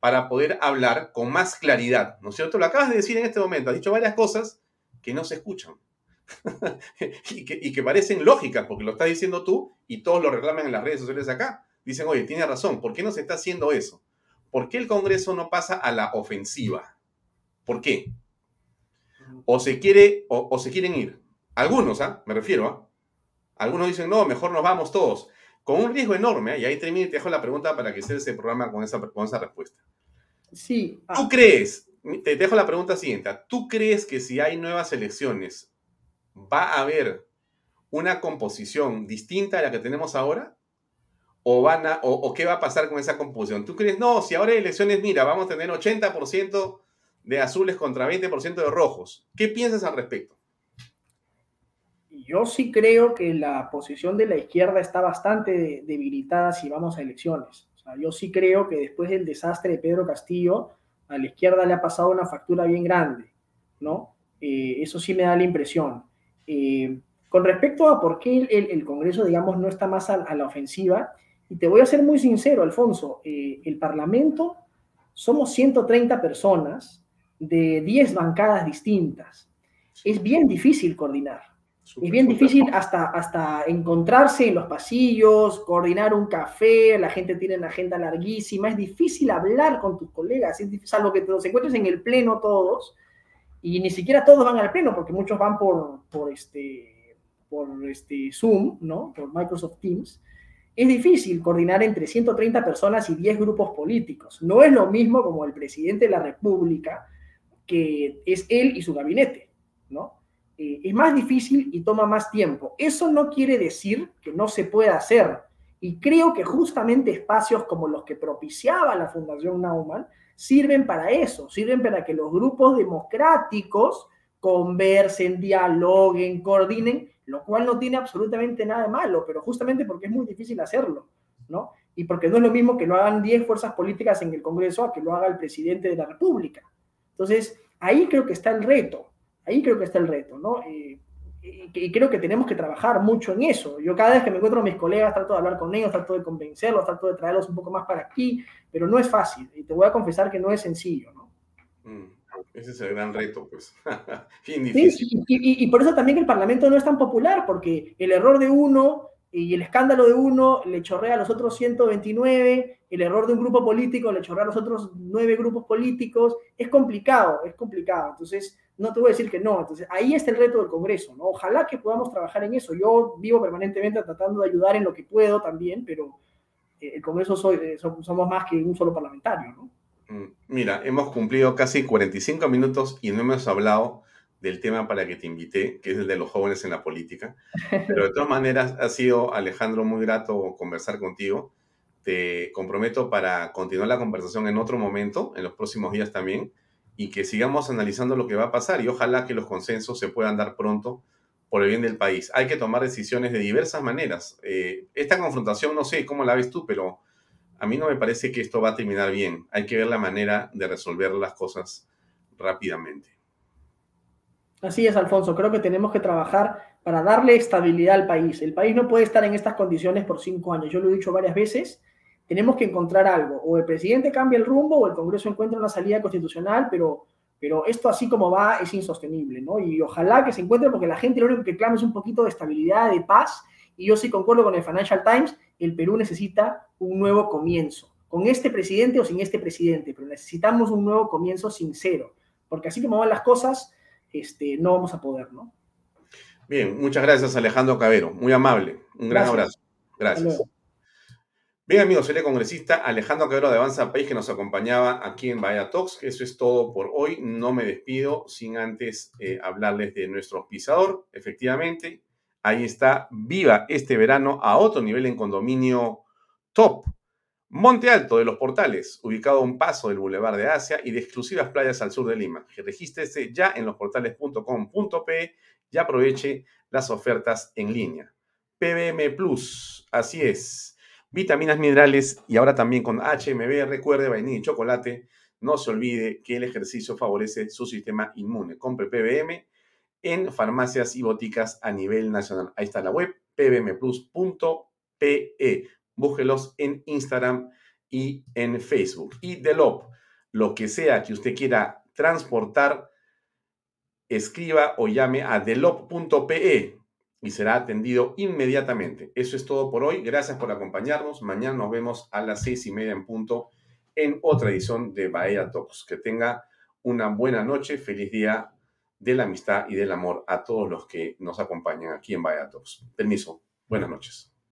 para poder hablar con más claridad, ¿no es cierto? Lo acabas de decir en este momento, has dicho varias cosas que no se escuchan. (laughs) y, que, parecen lógicas, porque lo estás diciendo tú y todos lo reclaman en las redes sociales acá. Dicen, oye, tiene razón, ¿por qué no se está haciendo eso? ¿Por qué el Congreso no pasa a la ofensiva? ¿Por qué? O se, quiere, o, se quieren ir. Algunos, ¿ah? Me refiero, ¿ah? Algunos dicen, no, mejor nos vamos todos. Con un riesgo enorme, ¿ah? y ahí termino y te dejo la pregunta para que sea ese programa con esa, con esa respuesta. Sí. ¿Tú crees, te dejo la pregunta siguiente, ¿tú crees que si hay nuevas elecciones va a haber una composición distinta a la que tenemos ahora? ¿O, van a, o, qué va a pasar con esa composición? ¿Tú crees, no, si ahora hay elecciones, mira, vamos a tener 80% de azules contra 20% de rojos? ¿Qué piensas al respecto? Yo sí creo que la posición de la izquierda está bastante debilitada si vamos a elecciones. yo sí creo que después del desastre de Pedro Castillo, a la izquierda le ha pasado una factura bien grande, ¿no? Eh, eso sí me da la impresión. Eh, con respecto a por qué el, Congreso, digamos, no está más a, la ofensiva, y te voy a ser muy sincero, Alfonso, eh, el Parlamento somos 130 personas de 10 bancadas distintas. Es bien difícil coordinar. Es bien difícil hasta, hasta encontrarse en los pasillos, coordinar un café, la gente tiene una agenda larguísima, es difícil hablar con tus colegas, es difícil, salvo que te los encuentres en el pleno todos, y ni siquiera todos van al pleno, porque muchos van por, por, este, por este Zoom, ¿no? Por Microsoft Teams. Es difícil coordinar entre 130 personas y 10 grupos políticos. No es lo mismo como el presidente de la República, que es él y su gabinete, ¿no? Eh, es más difícil y toma más tiempo. Eso no quiere decir que no se pueda hacer. Y creo que justamente espacios como los que propiciaba la Fundación Naumann sirven para eso, sirven para que los grupos democráticos conversen, dialoguen, coordinen, lo cual no tiene absolutamente nada de malo, pero justamente porque es muy difícil hacerlo, ¿no? Y porque no es lo mismo que lo hagan 10 fuerzas políticas en el Congreso a que lo haga el presidente de la República. Entonces, ahí creo que está el reto, ahí creo que está el reto, ¿no? Eh, y creo que tenemos que trabajar mucho en eso. Yo cada vez que me encuentro con mis colegas trato de hablar con ellos, trato de convencerlos, trato de traerlos un poco más para aquí, pero no es fácil. Y te voy a confesar que no es sencillo, ¿no? Mm, ese es el gran reto, pues. (laughs) y, por eso también el Parlamento no es tan popular, porque el error de uno y el escándalo de uno le chorrea a los otros 129, el error de un grupo político le chorrea a los otros nueve grupos políticos. Es complicado, es complicado. Entonces, no te voy a decir que no. Entonces, ahí está el reto del Congreso, ¿no? Ojalá que podamos trabajar en eso. Yo vivo permanentemente tratando de ayudar en lo que puedo también, pero eh, el Congreso soy, eh, somos más que un solo parlamentario, ¿no? Mm, mira, hemos cumplido casi 45 minutos y no hemos hablado del tema para que te invité, que es el de los jóvenes en la política. (laughs) Pero de todas maneras, ha sido, Alejandro, muy grato conversar contigo. Te comprometo para continuar la conversación en otro momento, en los próximos días también y que sigamos analizando lo que va a pasar y ojalá que los consensos se puedan dar pronto por el bien del país. Hay que tomar decisiones de diversas maneras. Eh, esta confrontación, no sé cómo la ves tú, pero a mí no me parece que esto va a terminar bien. Hay que ver la manera de resolver las cosas rápidamente. Así es, Alfonso. Creo que tenemos que trabajar para darle estabilidad al país. El país no puede estar en estas condiciones por cinco años. Yo lo he dicho varias veces. Tenemos que encontrar algo. O el presidente cambia el rumbo o el Congreso encuentra una salida constitucional, pero, pero esto así como va es insostenible, ¿no? Y ojalá que se encuentre porque la gente lo único que clama es un poquito de estabilidad, de paz. Y yo sí concuerdo con el Financial Times, el Perú necesita un nuevo comienzo. Con este presidente o sin este presidente, pero necesitamos un nuevo comienzo sincero. Porque así como van las cosas, este, no vamos a poder, ¿no? Bien, muchas gracias Alejandro Cabero, muy amable, un gran abrazo. Gracias. Bien amigos, soy el congresista Alejandro Cabero de Avanza País que nos acompañaba aquí en Vaya Talks. Eso es todo por hoy. No me despido sin antes eh, hablarles de nuestro pisador. Efectivamente, ahí está, viva este verano a otro nivel en condominio top. Monte Alto de los Portales, ubicado a un paso del Boulevard de Asia y de exclusivas playas al sur de Lima. Regístrese ya en losportales.com.pe y aproveche las ofertas en línea. PBM Plus, así es. Vitaminas minerales y ahora también con HMB, recuerde vainilla y chocolate. No se olvide que el ejercicio favorece su sistema inmune. Compre PBM en farmacias y boticas a nivel nacional. Ahí está la web, pbmplus.pe búsquelos en Instagram y en Facebook. Y Delop, lo que sea que usted quiera transportar, escriba o llame a delop.pe y será atendido inmediatamente. Eso es todo por hoy. Gracias por acompañarnos. Mañana nos vemos a las seis y media en punto en otra edición de Bahía Talks. Que tenga una buena noche, feliz día de la amistad y del amor a todos los que nos acompañan aquí en Bahía Talks. Permiso. Buenas noches.